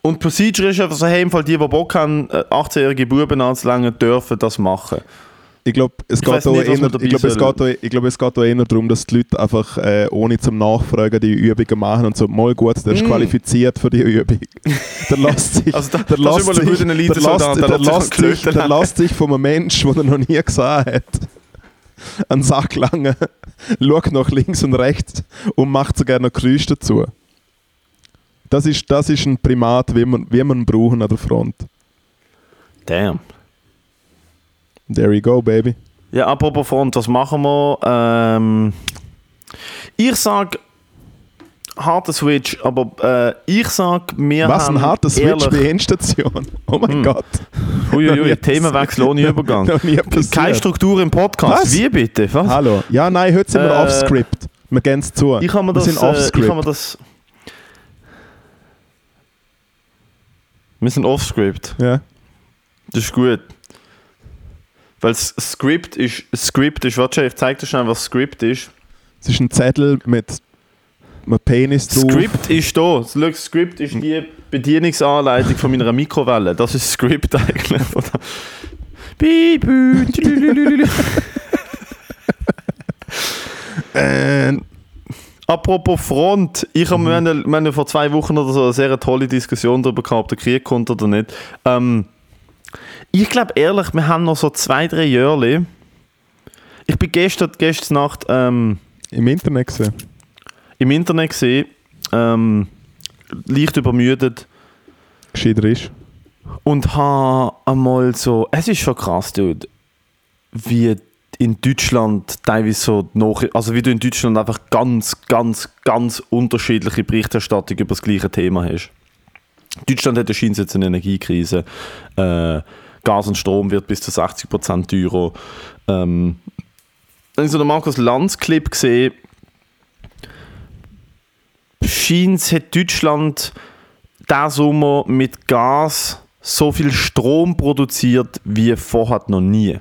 B: Und Procedure ist einfach so, hey, im Fall die, die Bock haben, äh, 18-jährige Buben anzulangen, dürfen das machen.
A: Ich glaube, es,
B: Ich
A: geht
B: nicht,
A: eher- ich glaub, es geht auch- ich glaub, es geht auch eher darum, dass die Leute einfach äh, ohne zum Nachfragen die Übungen machen und so, mal gut, der ist
B: Mm.
A: qualifiziert für die Übung. [LAUGHS] der lässt sich,
B: Also da-
A: der lässt sich, der lässt,
B: der
A: der
B: lässt sich
A: der lässt sich von einem Menschen, den er noch nie gesehen hat, einen Sack lange, schaut nach links und rechts und macht sogar noch Geräusche dazu. Das ist, das ist ein Primat, wie man, wie man brauchen an der Front.
B: Damn.
A: There you go, baby.
B: Ja, apropos Front, was machen wir? Ähm, ich sag harter Switch, aber äh, ich sag, wir
A: Was
B: haben
A: ein harter Switch bei Endstation. Oh mein
B: Hm.
A: Gott.
B: Uiuiui, Themenwechsel ohne Übergang. Keine Struktur im Podcast.
A: Was?
B: Wie bitte? Was?
A: Hallo. Ja, nein, heute sind wir
B: Äh,
A: off-script. Wir gehen es zu.
B: Ich habe mir
A: wir
B: das.
A: sind
B: Äh, ich habe mir
A: off-script.
B: das. Wir sind off-script.
A: ja.
B: Das ist gut. Weil das Script ist. Script ist. Warte, ich zeig dir schnell, was Script ist.
A: Es ist ein Zettel mit einem Penis drauf.
B: Script ist da. Schau, Script ist die Bedienungsanleitung von meiner Mikrowelle. Das ist Script eigentlich.
A: Äh,
B: Apropos Front, ich habe, wir, haben, wir haben vor zwei Wochen oder so eine sehr tolle Diskussion darüber gehabt, ob der Krieg kommt oder nicht. Ähm, ich glaube ehrlich, wir haben noch so zwei, drei Jahre. Ich bin gestern, gestern Nacht ähm,
A: Im Internet gesehen.
B: im Internet gesehen, ähm, leicht übermüdet
A: Gescheiter ist.
B: und habe einmal so, es ist schon krass, dude, wie in Deutschland teilweise so nach, also wie du in Deutschland einfach ganz, ganz, ganz unterschiedliche Berichterstattung über das gleiche Thema hast. Deutschland hat anscheinend jetzt eine Energiekrise. Äh, Gas und Strom wird bis zu 60% teurer. Ähm, ich so den Markus Lanz Clip gesehen, scheint hat Deutschland diesen Sommer mit Gas so viel Strom produziert wie vorher noch nie.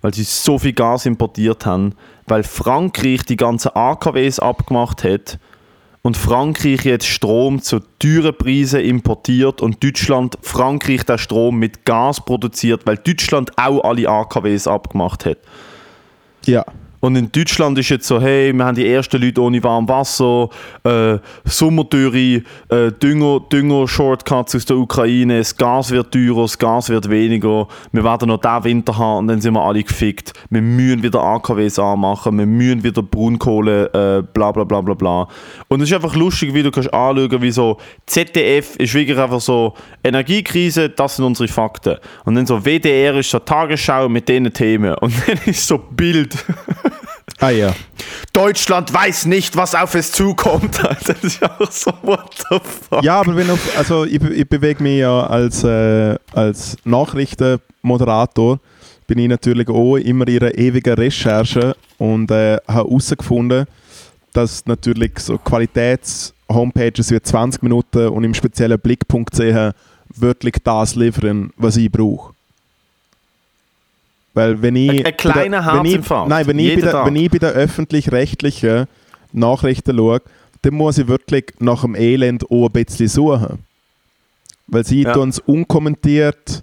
B: Weil sie so viel Gas importiert haben, weil Frankreich die ganzen AKWs abgemacht hat und Frankreich jetzt Strom zu teuren Preisen importiert und Deutschland Frankreich den Strom mit Gas produziert, weil Deutschland auch alle AKWs abgemacht hat.
A: Ja.
B: Und in Deutschland ist jetzt so, hey, wir haben die ersten Leute ohne warm Wasser, äh, Sommerdürre, äh, Dünger, Dünger-Shortcuts aus der Ukraine, das Gas wird teurer, das Gas wird weniger, wir werden noch diesen Winter haben und dann sind wir alle gefickt. Wir müssen wieder AKWs anmachen, wir müssen wieder Braunkohle, äh, bla bla bla bla bla. Und es ist einfach lustig, wie du kannst anschauen, wie so ZDF ist wirklich einfach so, Energiekrise, das sind unsere Fakten. Und dann so WDR ist so Tagesschau mit diesen Themen. Und [LAUGHS] dann ist so Bild.
A: Ah ja.
B: Deutschland weiß nicht, was auf es zukommt. Alter. [LAUGHS] Das ist auch so, what the fuck?
A: Ja, aber wenn auf, also ich, ich bewege mich ja als, äh, als Nachrichtenmoderator, bin ich natürlich auch immer in einer ewigen Recherche und äh, habe herausgefunden, dass natürlich so Qualitäts-Homepages wie 20 Minuten und im speziellen Blick.ch wirklich das liefern, was ich brauche. Weil wenn ich...
B: Ein- ein kleiner
A: der-
B: Herzinfarkt.
A: Nein, wenn ich, der, wenn ich bei den öffentlich-rechtlichen Nachrichten schaue, dann muss ich wirklich nach dem Elend auch ein bisschen suchen. Weil sie
B: Ja.
A: tun es unkommentiert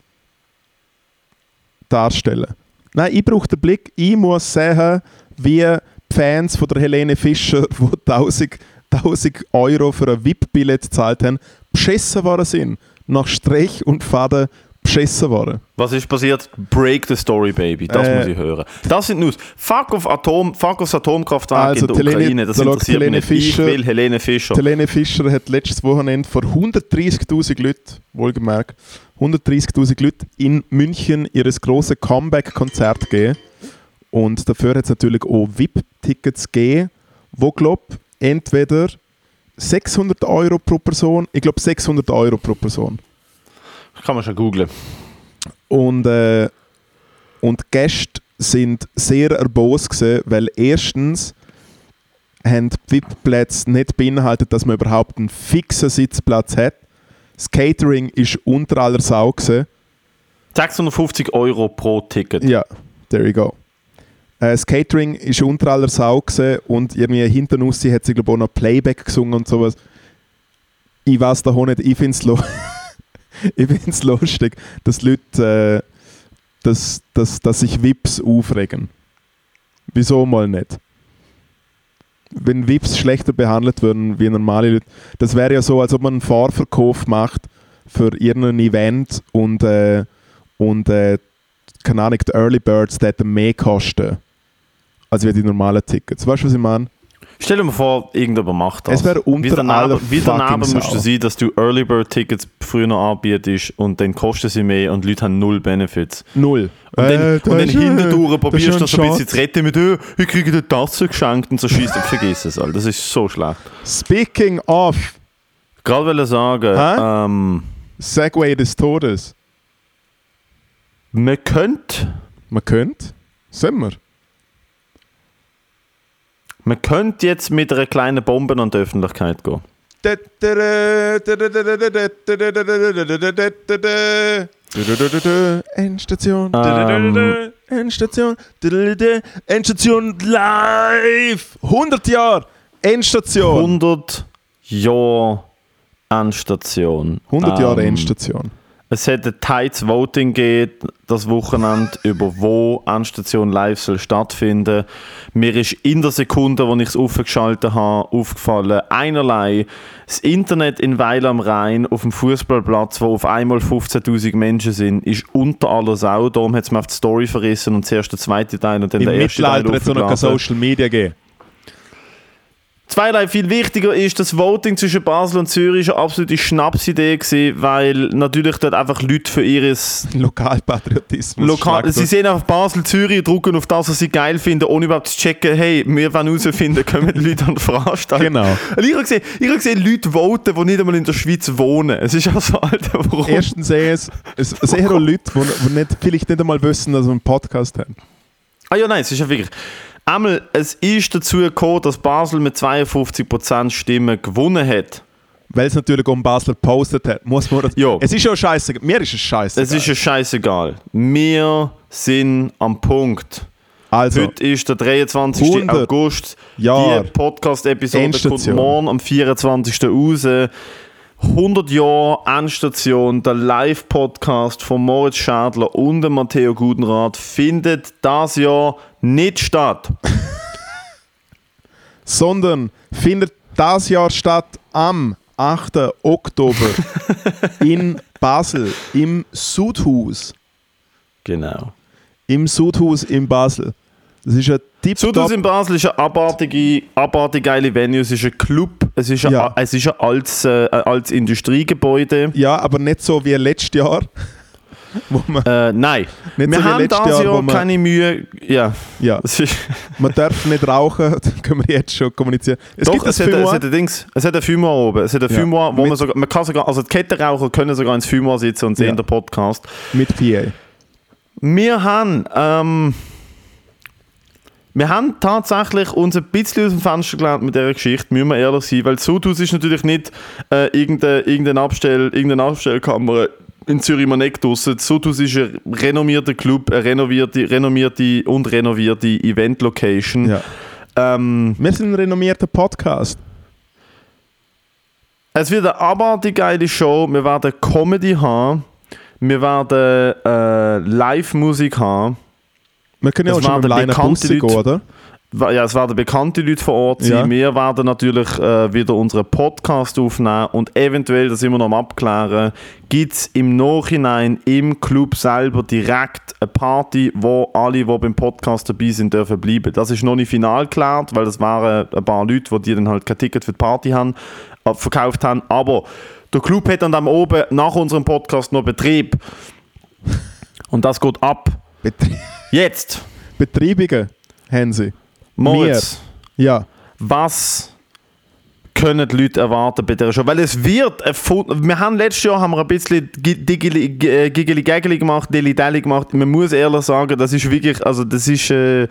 A: darstellen. Nein, ich brauche den Blick. Ich muss sehen, wie die Fans von der Helene Fischer, die 1000, 1000 Euro für ein VIP-Billett gezahlt haben, beschissen worden sind. Nach Strich und Faden beschissen worden.
B: Was ist passiert? Break the story, baby. Das
A: Äh,
B: muss ich hören. Das sind News. Fuck auf Atom, fuck aufs Atomkraftwerk
A: Also,
B: in der
A: Helene-
B: Ukraine. Das
A: da
B: interessiert
A: Helene
B: mich nicht.
A: Fischer-
B: ich will Helene Fischer.
A: Helene Fischer hat letztes Wochenende vor 130.000 Leuten, wohlgemerkt, 130.000 Leute in München ihr grosses Comeback-Konzert gegeben. Und dafür hat es natürlich auch VIP-Tickets gegeben, wo, glaube entweder 600 Euro pro Person, ich glaube 600 Euro pro Person.
B: Kann man schon googlen.
A: Und, äh, und die Gäste sind sehr erbost gewesen, weil erstens haben die VIP-Plätze nicht beinhaltet, dass man überhaupt einen fixen Sitzplatz hat. Das Catering ist unter aller Sau gewesen.
B: 650 Euro pro Ticket.
A: Ja, there you go. Äh, das Catering ist unter aller Sau gewesen und irgendwie hinter Nussi hat sie glaube ich auch noch Playback gesungen und sowas. Ich weiß da auch nicht, ich finde es [LAUGHS] ich find's lustig, dass Leute, äh, dass, dass, dass sich Vips aufregen. Wieso mal nicht? Wenn Vips schlechter behandelt würden wie normale Leute, das wäre ja so, als ob man einen Fahrverkauf macht für irgendein Event und, äh, und äh, keine Ahnung, die Early Birds hätten mehr kosten als die normalen Tickets. Weißt du, was ich meine?
B: Stell dir mal vor, irgendjemand macht das.
A: Es wäre unter
B: wie daneben, wie daneben
A: fucking
B: musst du
A: Sau.
B: sein, dass du Early Bird Tickets früher noch anbietest und dann kosten sie mehr und die Leute haben null Benefits.
A: Null.
B: Und dann,
A: Äh,
B: und dann
A: das äh,
B: hintendurch
A: das
B: probierst du noch so ein bisschen zu retten mit, oh, ich kriege eine Tasse geschenkt und so scheiße, ich [LAUGHS] vergiss es. Alter. Das ist so schlecht.
A: Speaking of
B: Gerade wollte sagen,
A: Hä?
B: ähm,
A: Segway des Todes.
B: man könnte
A: Man könnte. Sind wir.
B: Man könnte jetzt mit einer kleinen Bombe an die Öffentlichkeit gehen.
A: Endstation.
B: Ähm.
A: Endstation. Endstation live. 100 Jahre. Endstation.
B: 100 Jahre Endstation.
A: 100 Jahre
B: Ähm,
A: Endstation.
B: Es hat ein Tides Voting gegeben, das Wochenende, [LAUGHS] über wo Endstation live soll stattfinden. Mir ist in der Sekunde, wo ich es aufgeschaltet habe, aufgefallen, einerlei, das Internet in Weil am Rhein auf dem Fußballplatz, wo auf einmal 15.000 Menschen sind, ist unter aller Sau. Darum hat es mir auf die Story verrissen und zuerst der zweite Teil und dann
A: Im
B: der erste Teil
A: Mittelalter hat es noch keine. Social Media gegeben.
B: Zweierlei viel wichtiger ist, das Voting zwischen Basel und Zürich ist eine absolute Schnapsidee gewesen, weil natürlich dort einfach Leute für ihres
A: Lokalpatriotismus.
B: Lokal, sie sehen einfach Basel, Zürich, drucken auf das, was sie geil finden, ohne überhaupt zu checken, hey, wir wollen herausfinden, [LAUGHS] kommen die Leute an die Veranstaltung.
A: Genau.
B: Und ich habe gesehen, ich habe gesehen, Leute voten, die nicht einmal in der Schweiz wohnen. Es ist also, Alter, warum?
A: Erstens sehe es, es auch Leute, die nicht, vielleicht nicht einmal wissen, dass wir einen Podcast haben.
B: Ah ja, nein, es ist ja wirklich... Einmal, es ist dazu gekommen, dass Basel mit 52% Stimmen gewonnen hat.
A: Weil es natürlich um Basel gepostet hat. Muss man das,
B: Jo.
A: Es ist ja scheiße. Mir ist es scheiße.
B: Es ist ja scheißegal. Wir sind am Punkt.
A: also,
B: Heute ist der 23.
A: 100
B: August.
A: Jahre.
B: Die Podcast-Episode kommt morgen am 24. raus. 100 Jahre Endstation, der Live-Podcast von Moritz Schadler und dem Matteo Gudenrath findet das Jahr nicht statt. [LAUGHS]
A: sondern findet das Jahr statt am 8. Oktober in Basel im Sudhaus.
B: Genau.
A: Im Sudhaus in Basel. Das ist ein
B: Sudhaus
A: Tipptopp.
B: in Basel ist eine abartige, abartig geile Venue. Es ist ein Club, es ist ein,
A: Ja.
B: es ist ein altes, äh, ein altes Industriegebäude.
A: Ja, aber nicht so wie letztes Jahr. [LAUGHS]
B: Äh, nein,
A: Nicht
B: wir
A: so
B: haben dieses
A: Jahr,
B: Jahr, keine Mühe. Ja,
A: ja, [LAUGHS] man darf nicht rauchen, [LAUGHS] das können wir jetzt schon kommunizieren. Es
B: Doch,
A: gibt
B: es hat, es hat ein Dings, es hat ein Fumoir oben. Es hat ein
A: Ja.
B: Fumoir, wo
A: Mit-
B: man sogar, man kann sogar, also die Kettenraucher können sogar ins Fumoir sitzen und sehen
A: Ja.
B: den Podcast.
A: mit PA.
B: Wir haben, ähm, wir haben tatsächlich uns ein bisschen aus dem Fenster gelernt mit dieser Geschichte, müssen wir ehrlich sein, weil Sudhaus ist natürlich nicht äh, irgendeine, irgendeine, Abstell, irgendeine Abstellkammer in Zürich-Maneck draussen. Sudhaus ist ein renommierter Club, eine renommierte, renommierte und renovierte Event-Location.
A: Ja.
B: Ähm,
A: Wir sind ein renommierter Podcast.
B: Es wird eine abartig geile Show. Wir werden Comedy haben. Wir werden äh, Live-Musik haben.
A: Wir können ja auch schon mit dem Line
B: bekannte
A: Busse gehen, oder?
B: Ja, es werden bekannte Leute vor Ort sein.
A: Ja.
B: Wir werden natürlich äh, wieder unseren Podcast aufnehmen und eventuell, das wir noch am Abklären, gibt es im Nachhinein im Club selber direkt eine Party, wo alle, die beim Podcast dabei sind, dürfen bleiben. Das ist noch nicht final geklärt, weil das waren ein paar Leute, die, die dann halt kein Ticket für die Party haben, äh, verkauft haben. Aber der Club hat dann am oben nach unserem Podcast noch Betrieb. Und das geht ab.
A: Betrie
B: Jetzt,
A: Betreibungen haben sie.
B: Moritz.
A: Ja.
B: was können die Leute erwarten bei dieser Show? Weil es wird erfunden. Wir haben letztes Jahr haben wir ein bisschen Giggeli äh, Giggeli Gaggeli gemacht, Dilly Dally gemacht. Man muss ehrlich sagen, das ist wirklich, also das ist, äh,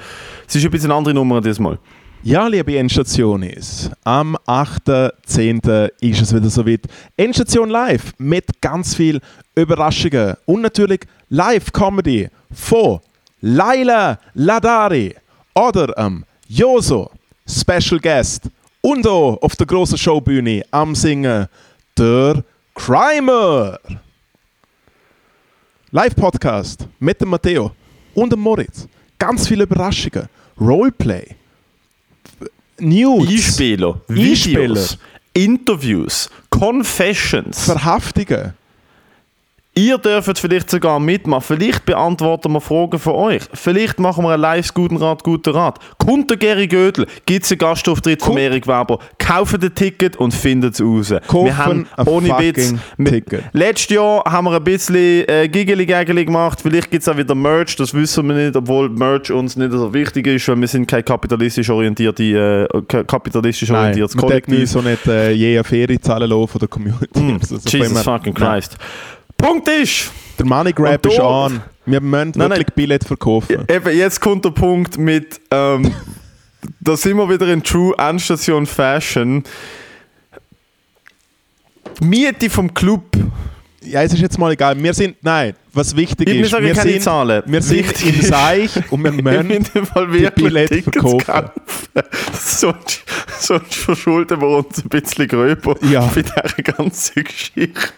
B: das ist ein bisschen eine andere Nummer diesmal.
A: Ja, liebe Endstationis, am 8.10. ist es wieder soweit. Endstation live mit ganz viel Überraschungen und natürlich Live-Comedy von Laila Ladari oder ähm, Joso, Special Guest und auch auf der großen Showbühne am Singen der Crimer. Live-Podcast mit dem Matteo und dem Moritz. Ganz viele Überraschungen. Roleplay. News.
B: Einspieler. Videos, Interviews, Confessions.
A: Verhaftungen.
B: Ihr dürft vielleicht sogar mitmachen. Vielleicht beantworten wir Fragen von euch. Vielleicht machen wir ein live guten Rat, guter Rat. Kommt der Gary Gödel, gibt es einen Gastauftritt von Erik Weber. Kauft ein Ticket und findet es raus.
A: Kaufen
B: wir haben, ohne Witz, wir-
A: Ticket.
B: letztes Jahr haben wir ein bisschen äh, Gigeli-Gageli gemacht. Vielleicht gibt es auch wieder Merch, das wissen wir nicht, obwohl Merch uns nicht so wichtig ist, weil wir sind kein kapitalistisch orientierte, äh, kapitalistisch
A: Nein,
B: orientiertes
A: wir
B: Kollektiv.
A: so nicht äh, je eine Ferie zahlen lassen von der Community. [LAUGHS] Also, so
B: Jesus
A: wir-
B: fucking. Christ. Punkt ist,
A: Der Money Grab ist an. Wir müssen
B: Nein,
A: wirklich Billett verkaufen.
B: Eben, jetzt kommt der Punkt mit, ähm, [LAUGHS] da sind wir wieder in True Endstation Fashion. Die Miete vom Club,
A: Ja, es ist jetzt mal egal. Wir sind, nein, was wichtig
B: ich
A: ist, wir sind,
B: Zahlen.
A: wir sind im Seich und wir [LAUGHS] müssen die Billette
B: Tickets
A: verkaufen.
B: kaufen. Sonst, sonst verschulden wir uns ein bisschen gröber
A: Ja.
B: für diese ganze Geschichte.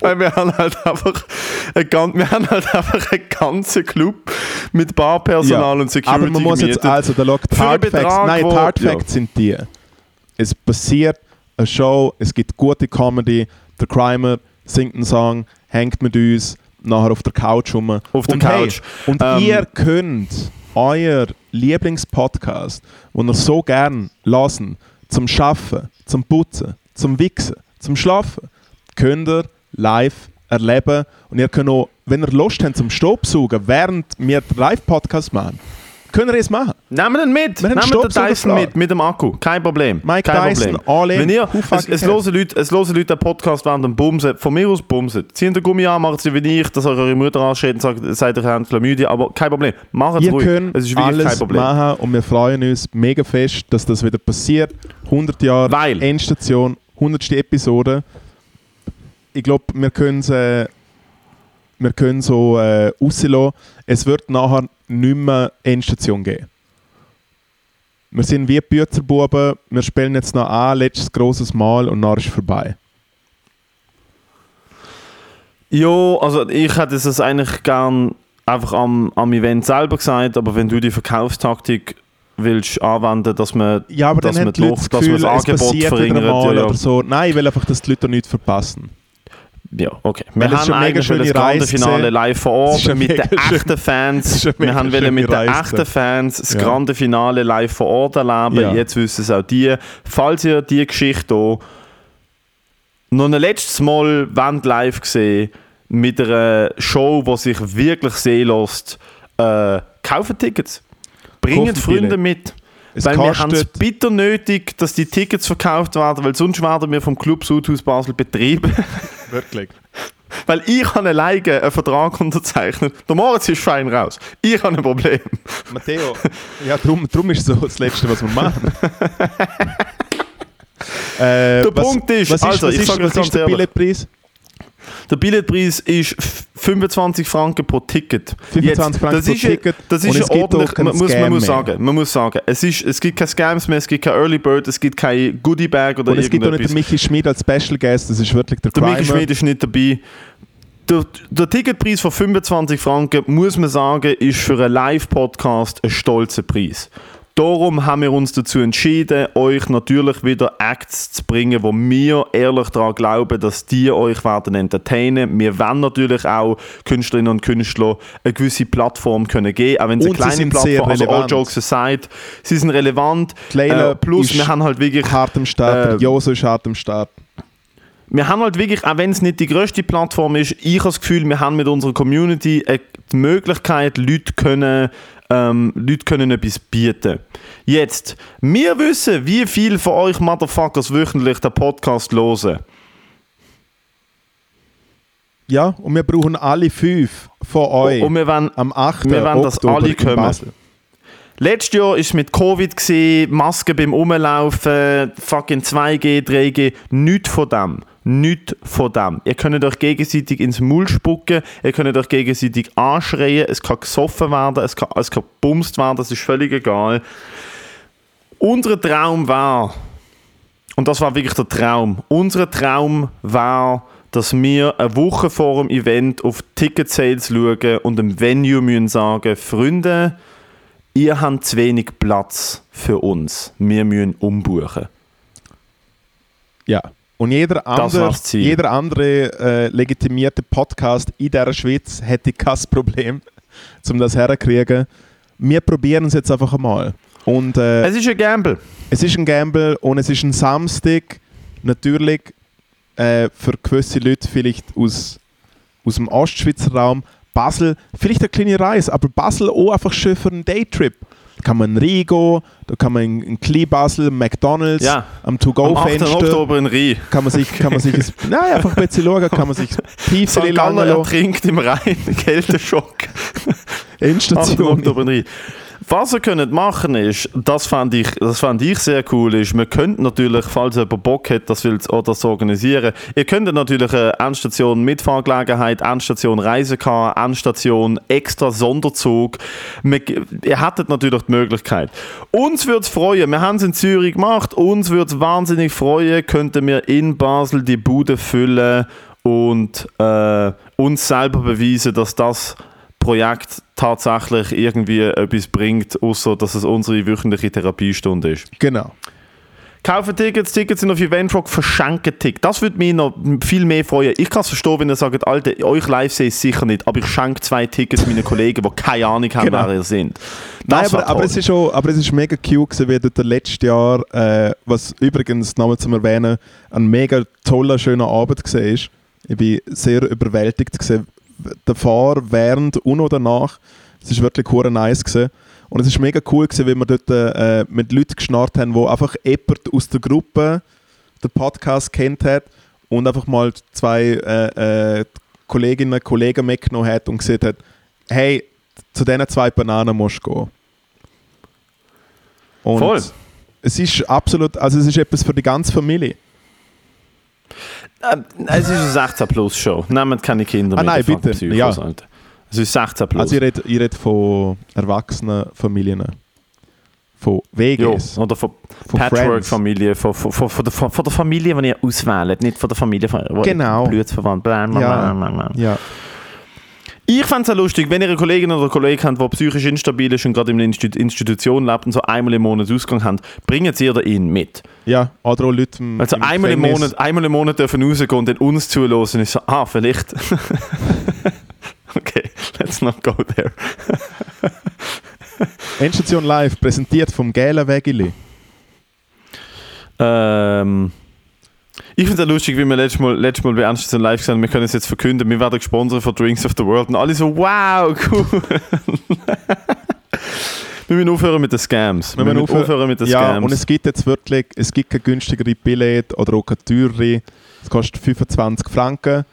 B: Weil wir haben halt einfach einen, wir haben halt einfach einen ganzen Club mit Barpersonal und Security
A: Aber man muss jetzt, also der Log
B: Für einen
A: Hard Facts,
B: Betrag,
A: nein,
B: wo-
A: die Hard
B: ja.
A: Sind die. Es passiert eine Show, es gibt gute Comedy, der Crimer singt einen Song, hängt mit uns, nachher auf der Couch rum.
B: Auf der
A: und hey,
B: Couch.
A: und
B: Ähm,
A: ihr könnt euer Lieblingspodcast, den ihr so gern lassen, zum Schaffen, zum Putzen, zum Wichsen, zum Schlafen, könnt ihr live erleben. Und ihr könnt auch, wenn ihr Lust habt zum Staubsaugen, während wir den Live-Podcast machen, könnt ihr es machen.
B: Nehmen den mit.
A: Wir
B: Nehmen den
A: Staubsauger
B: Dyson mit, mit dem Akku. Kein Problem.
A: Mike
B: Kein
A: Tyson,
B: Problem.
A: all in.
B: Wenn ihr, es, es, hören Leute, es hören Leute den Podcast während dem Bumsen. Von mir aus Bumsen. Ziehen den Gummi an, machen sie wie ich, dass eure Mutter ansteht und sagt, seid ihr habt Chlamydia. Aber kein Problem. Macht es ruhig.
A: könnt
B: Es ist wirklich kein
A: alles
B: Problem.
A: machen und wir freuen uns mega fest, dass das wieder passiert. 100 Jahre
B: Weil-
A: Endstation, 100. Episode. Ich glaube, wir können es äh, wir können so äh, rauslassen. Es wird nachher nicht mehr Endstation geben. Wir sind wie Büzerbuben, wir spielen jetzt noch an, letztes grosses Mal und dann ist es vorbei.
B: Ja, also ich hätte es eigentlich gern einfach am, am Event selber gesagt, aber wenn du die Verkaufstaktik willst anwenden, dass man
A: Ja, aber
B: dass
A: dann
B: man
A: die Leute
B: Loch-
A: das
B: dass man
A: Gefühl,
B: das Angebot verringert, ja, ja.
A: oder so. Nein, ich will einfach, dass die Leute nichts verpassen.
B: Ja, okay. Wir haben eigentlich das grande Finale live vor Ort mit den echten Fans. Wir haben mit den echten. Fans das
A: Ja.
B: grande Finale live vor Ort erleben.
A: Ja.
B: Jetzt wissen es auch die. Falls ihr die Geschichte hier noch ein letztes Mal wollt live gesehen mit einer Show, die sich wirklich sehen lässt, äh, kaufen Tickets. Bringen
A: Kaufen
B: Freunde mit.
A: Es
B: weil wir haben es bitter nötig, dass die Tickets verkauft werden, weil sonst werden wir vom Club Sudhaus Basel betrieben. [LAUGHS]
A: wirklich. [LAUGHS]
B: Weil ich habe alleine einen Vertrag unterzeichnet. Der Moritz ist fein raus. Ich habe ein Problem. [LAUGHS]
A: Matteo, ja, drum, drum ist so das Letzte, was wir machen. [LAUGHS] äh,
B: Der Punkt ist,
A: was ist,
B: also,
A: was
B: ich
A: ist,
B: sag
A: was
B: das ganz
A: ist der
B: ehrlich.
A: Billetpreis?
B: Der Billetpreis ist f- 25 Franken pro Ticket.
A: 25 Franken pro Ticket
B: Das ist ordentlich. Man muss, man muss sagen, man muss sagen, es, ist, es gibt keine Scams mehr, es gibt kein Early Bird, es gibt kein Goodie Bag oder
A: Und es gibt auch nicht den Michi Schmid als Special Guest, das ist wirklich der,
B: Der Michi. Schmid ist nicht dabei. Der, der Ticketpreis von 25 Franken, muss man sagen, ist für einen Live-Podcast ein stolzer Preis. Darum haben wir uns dazu entschieden, euch natürlich wieder Acts zu bringen, wo wir ehrlich daran glauben, dass die euch werden entertainen. Wir wollen natürlich auch Künstlerinnen und Künstler eine gewisse Plattform können geben, auch wenn es eine kleine Plattform, also all jokes aside, sie sind relevant.
A: Leila
B: Äh, plus
A: ist
B: wir haben halt wirklich
A: hart am Start,
B: Äh,
A: Joso ist hart am Start.
B: wir haben halt wirklich, auch wenn es nicht die grösste Plattform ist, ich habe das Gefühl, wir haben mit unserer Community die Möglichkeit, Leute können, ähm, Leute können etwas bieten. Jetzt, wir wissen, wie viel von euch Motherfuckers wöchentlich den Podcast hören.
A: Ja, und wir brauchen alle fünf von euch
B: Und wir wollen,
A: am 8.
B: wir wollen, dass
A: Oktober
B: alle kommen. Letztes Jahr war es mit Covid, gewesen, Masken beim Rumlaufen, fucking 2G, 3G. Nichts von dem. Nichts von dem. Ihr könnt euch gegenseitig ins Maul spucken, ihr könnt euch gegenseitig anschreien, es kann gesoffen werden, es kann, es kann gebumst werden, das ist völlig egal. Unser Traum war, und das war wirklich der Traum, unser Traum war, dass wir eine Woche vor dem Event auf Ticket-Sales schauen und dem Venue müssen sagen, Freunde, ihr habt zu wenig Platz für uns. Wir müssen umbuchen.
A: Ja. Und jeder andere, jeder andere äh, legitimierte Podcast in der Schweiz hätte kein Problem, [LAUGHS] um das herzukriegen. Wir probieren es jetzt einfach einmal. Und äh,
B: Es ist ein Gamble.
A: es ist ein Gamble und es ist ein Samstag. Natürlich äh, für gewisse Leute vielleicht aus, aus dem Ostschweizer Raum. Basel, vielleicht eine kleine Reise, aber Basel auch einfach schön für einen Daytrip. Da kann man in Rigo, da kann man in, Basel, McDonalds,
B: Ja.
A: am
B: Am 8.
A: To-Go-Fenster
B: Oktober in Rhein.
A: kann man sich, kann man sich nein, einfach ein bisschen schauen, kann man sich. [LAUGHS]
B: Galler
A: langen lassen.
B: ertrinkt im Rhein. [LAUGHS] Kälteschock. 8.
A: Endstation.
B: Oktober in Rhein. Was ihr könnt machen ist, das fand ich, das fand ich sehr cool, ist, man könnte natürlich, falls jemand Bock hat, das will oder das organisieren, ihr könntet natürlich eine Endstation Mitfahrgelegenheit, Endstation Reisecar, Endstation extra Sonderzug. Man, ihr hättet natürlich die Möglichkeit. Uns würde es freuen, wir haben es in Zürich gemacht, uns würde es wahnsinnig freuen, könnten wir in Basel die Bude füllen und äh, uns selber beweisen, dass das Projekt tatsächlich irgendwie etwas bringt, außer dass es unsere wöchentliche Therapiestunde ist.
A: Genau.
B: Kaufen Tickets, Tickets sind auf Eventrock, verschenken Tickets. Das würde mich noch viel mehr freuen. Ich kann es verstehen, wenn ihr sagt, Alter, euch live sehe ich sicher nicht, aber ich schenke zwei Tickets meinen Kollegen, die keine Ahnung haben,
A: Genau.
B: wer ihr sind.
A: Nein, aber, aber, es ist auch, aber es ist mega cute gewesen, wie dort letztes Jahr, äh, was übrigens, nochmal zum Erwähnen, ein mega toller, schöner Abend ist. Ich bin sehr überwältigt gewesen, davor, während und auch danach. Es war wirklich hure nice gewesen. Und es ist mega cool gewesen, wie wir dort äh, mit Leuten geschnarrt haben, wo einfach jemand aus der Gruppe den Podcast kennt hat und einfach mal zwei äh, äh, Kolleginnen und Kollegen mitgenommen hat und gesagt hat, hey, zu diesen zwei Bananen musst du gehen. Und
B: Voll.
A: Es ist absolut, also es ist etwas für die ganze Familie.
B: Ähm, es ist eine 16 Plus Show. Nehmt keine Kinder
A: Ah,
B: mit.
A: nein,
B: ihr
A: bitte.
B: Psychos,
A: Ja.
B: Alter. Es ist 16 Plus.
A: Also ich rede, ich rede von erwachsenen Familien. Von WGs.
B: oder von
A: von Friends.
B: Patchwork-Familie, von, von, von, von, der, von der Familie, die ihr auswählt, nicht von der Familie, von
A: Genau.
B: Blutsverwandt.
A: Ja. Ja.
B: Ich fände es auch lustig, wenn ihr eine Kollegin oder einen Kollegen habt, der psychisch instabil ist und gerade in einer Institu Institution lebt und so einmal im Monat Ausgang habt, bringt ihr ihn mit.
A: ja, auch Leute im,
B: Also
A: im
B: einmal im,
A: Gefängnis.
B: Monat, einmal im Monat dürfen rausgehen und dann uns zulassen. Ich so, ah, vielleicht. [LAUGHS] okay, let's not go there. [LAUGHS]
A: Endstation Live, präsentiert vom Gälen Wägeli.
B: Ähm, ich finde es lustig, wie wir letztes Mal, letztes Mal bei Ernst live gesagt haben, wir können es jetzt verkünden, wir werden gesponsert von Drinks of the World und alle so, wow, cool. [LAUGHS] wir müssen aufhören mit den Scams. Wir,
A: Wir
B: müssen aufhören, mit den
A: Ja,
B: Scams.
A: und es gibt jetzt wirklich, es gibt keine günstigere Billett oder auch keine teurere. Es kostet 25 Franken.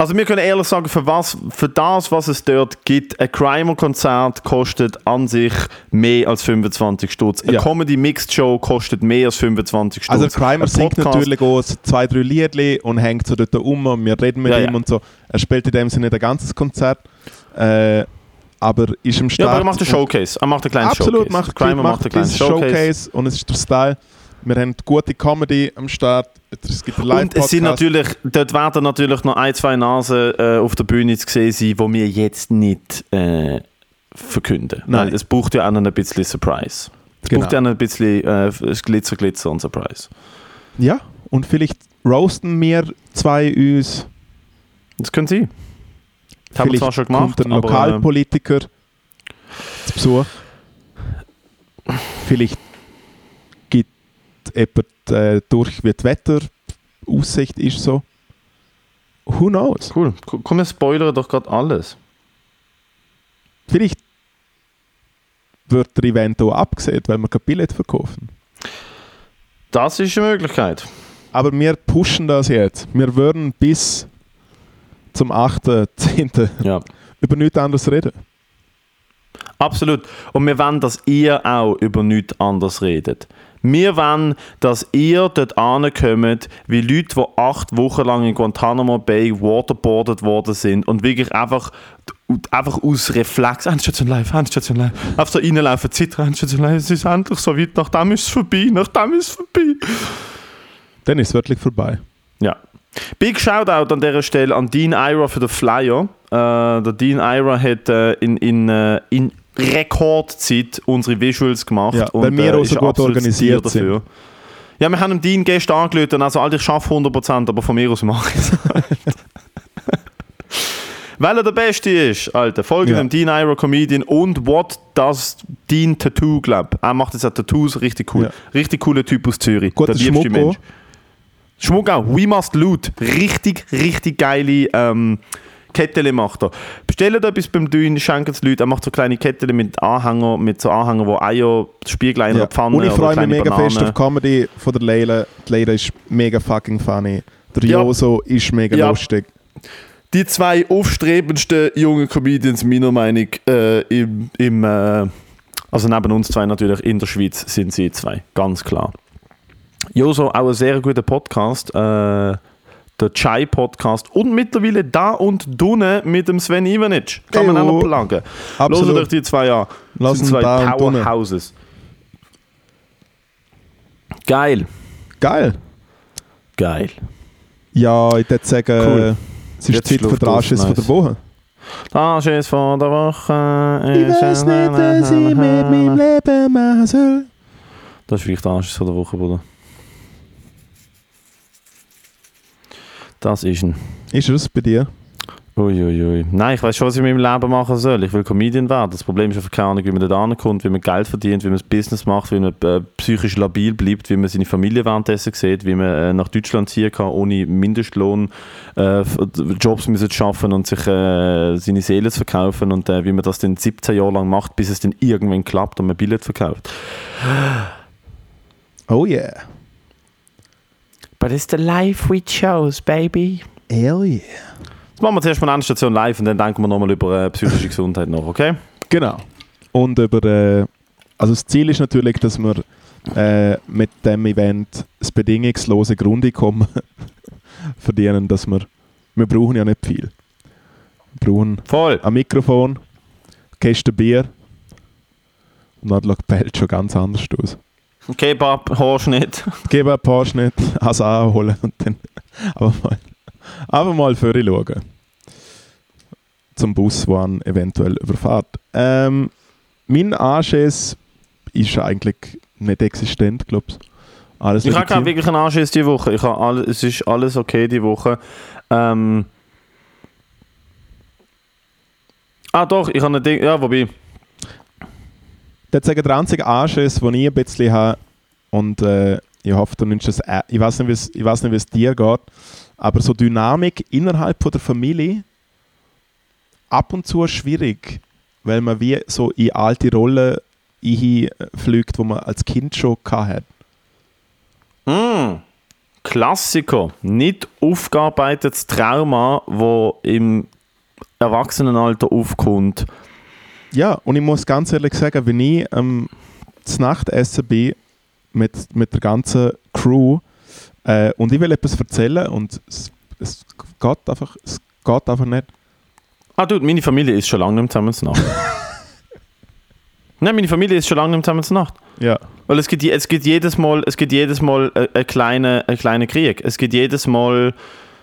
B: Also wir können ehrlich sagen, für, was, für das, was es dort gibt, ein Crimer-Konzert kostet an sich mehr als 25 Stutz. Eine
A: Ja.
B: Comedy-Mixed-Show kostet mehr als 25 Stutz.
A: Also Crimer
B: Ein
A: singt natürlich auch zwei, drei Liedli und hängt so dort um und wir reden mit
B: Ja,
A: ihm
B: ja.
A: und so. Er spielt in dem Sinne nicht ein ganzes Konzert, äh, aber ist im Start...
B: Ja, aber er macht einen Showcase. Er macht einen kleinen
A: Absolut,
B: Showcase.
A: macht,
B: Crimer
A: macht,
B: macht einen kleinen
A: dieses
B: Showcase.
A: Showcase. und es ist der Style. Wir haben gute Comedy am Start. Es gibt einen
B: Und es sind natürlich, dort werden natürlich noch ein, zwei Nasen äh, auf der Bühne zu sehen sein, die wir jetzt nicht äh, verkünden.
A: Nein.
B: Weil es braucht ja auch noch ein bisschen Surprise. Es
A: Genau.
B: braucht ja noch ein bisschen äh, Glitzer, Glitzer und Surprise.
A: Ja, und vielleicht roasten wir zwei uns.
B: Das können Sie. Das haben wir zwar schon gemacht,
A: kommt ein
B: aber, äh,
A: Lokalpolitiker zu Besuch. Vielleicht jemand äh, durch, wie die Wetteraussicht ist so. Who knows?
B: Cool. Ko- Komm, wir spoilern doch gerade alles.
A: Vielleicht wird der Event auch abgesehen, weil wir kein Billett verkaufen.
B: Das ist eine Möglichkeit.
A: Aber wir pushen das jetzt. Wir würden bis zum 8.10.
B: Ja.
A: über nichts anderes reden.
B: Absolut. Und wir wollen, dass ihr auch über nichts anderes redet. Wir wollen, dass ihr dort ankommt, wie Leute, die acht Wochen lang in Guantanamo Bay waterboardet worden sind und wirklich einfach, einfach aus Reflex, Endstation live, Endstation live, einfach so reinlaufen, zittern, Endstation live, es ist endlich so weit, nachdem ist es vorbei, nachdem ist es vorbei.
A: Dann ist es wirklich vorbei.
B: Ja. Big Shoutout an dieser Stelle an Dean Ira für den Flyer. Äh, der Dean Ira hat äh, in, in, äh, in Rekordzeit unsere Visuals gemacht.
A: Ja, weil wir
B: äh,
A: auch so gut organisiert
B: dafür. Ja, wir haben Dean gestern angelötet und also, Alter, ich schaffe 100%, aber von mir aus mache ich es [LAUGHS] halt. Weil er der Beste ist, Alter. Folge
A: Ja.
B: dem Dean Ira Comedian und What Does Dean Tattoo Club. Er macht jetzt auch Tattoos, richtig cool.
A: Ja.
B: Richtig cooler Typ aus Zürich.
A: Guter
B: der liebste
A: auch.
B: Schmuck auch. We Must Loot. Richtig, richtig geile ähm, Kettele macht er. Bestellt etwas beim Dean, schenkt es Leute. Er macht so kleine Kettele mit Anhänger, mit so Anhänger, wo Eier, Spiegel in
A: Ja.
B: Pfanne
A: Und ich freue mich mega
B: Bananen.
A: fest auf die Comedy von der Leila. Die Leila ist mega fucking funny. Der
B: Ja.
A: Joso ist mega
B: Ja.
A: lustig.
B: die zwei aufstrebendsten jungen Comedians meiner Meinung äh, im, im äh, also neben uns zwei natürlich in der Schweiz sind sie zwei, ganz klar. Joso, auch ein sehr guter Podcast, äh, der Chai Podcast und mittlerweile da und dunne mit dem Sven Ivanic. Kann man auch noch plagen.
A: Absolut.
B: Hört euch die zwei an.
A: Lass
B: sind zwei
A: da.
B: Powerhouses. Geil.
A: Geil.
B: Geil.
A: Ja, ich würde sagen,
B: Cool.
A: es ist
B: Jetzt
A: Zeit für
B: aus,
A: Anschiss von
B: nice.
A: der Woche.
B: Das ist von der Woche.
A: Leben machen soll.
B: Das ist vielleicht der Anschluss von der Woche, Bruder. Das ist ein.
A: Ist es bei dir?
B: Uiuiui. Nein, ich weiß schon, was ich mit meinem Leben machen soll. Ich will Comedian werden. Das Problem ist einfach keine Ahnung, wie man da ankommt, wie man Geld verdient, wie man das Business macht, wie man äh, psychisch labil bleibt, wie man seine Familie währenddessen sieht, wie man äh, nach Deutschland ziehen kann, ohne Mindestlohn äh, Jobs müssen schaffen und sich äh, seine Seele zu verkaufen und äh, wie man das dann 17 Jahre lang macht, bis es dann irgendwann klappt und man Billett verkauft.
A: Oh yeah.
B: But it's the life we chose, baby.
A: Hell yeah.
B: Jetzt machen wir zuerst mal eine Station live und dann denken wir nochmal über äh, psychische Gesundheit nach, okay?
A: Genau. Und über, äh, also das Ziel ist natürlich, dass wir äh, mit dem Event das bedingungslose Grundeinkommen [LAUGHS] verdienen, dass wir, wir brauchen ja nicht viel. Wir brauchen
B: Voll.
A: ein Mikrofon, Kästen Bier und dann schaut die Welt schon ganz anders aus.
B: Kebab, Haarschnitt.
A: Geben ein paar Schnitt, also anholen und dann [LAUGHS] aber mal, aber mal für schauen. Zum Bus, der einen eventuell überfährt. Ähm, mein Anschiss ist eigentlich nicht existent, glaube ich. Alles
B: Ich habe wirklich einen Anschiss diese Woche. Ich habe alle, es ist alles okay diese Woche. Ähm, ah doch, ich habe ein Ding, ja, wobei,
A: Würde sagen, der einzige Anschiss, den ich ein bisschen habe, und äh, ich hoffe, du nimmst das, es- ich weiß nicht, wie es dir geht, aber so Dynamik innerhalb von der Familie ab und zu schwierig, weil man wie so in alte Rollen fliegt, wo man als Kind schon hat.
B: mm, Klassiker. Nicht aufgearbeitetes Trauma, wo im Erwachsenenalter aufkommt.
A: Ja, und ich muss ganz ehrlich sagen, wenn ich ähm, zu Nacht essen bin mit, mit der ganzen Crew äh, und ich will etwas erzählen und es, es, geht einfach, es geht einfach nicht.
B: Ah, du, meine Familie ist schon lange nicht mehr zusammen zu Nacht. [LAUGHS] Nein, meine Familie ist schon lange nicht mehr zusammen zu Nacht.
A: Ja,
B: Weil es gibt, es gibt jedes Mal, es gibt jedes Mal äh, einen kleinen, einen kleinen Krieg. Es gibt jedes Mal,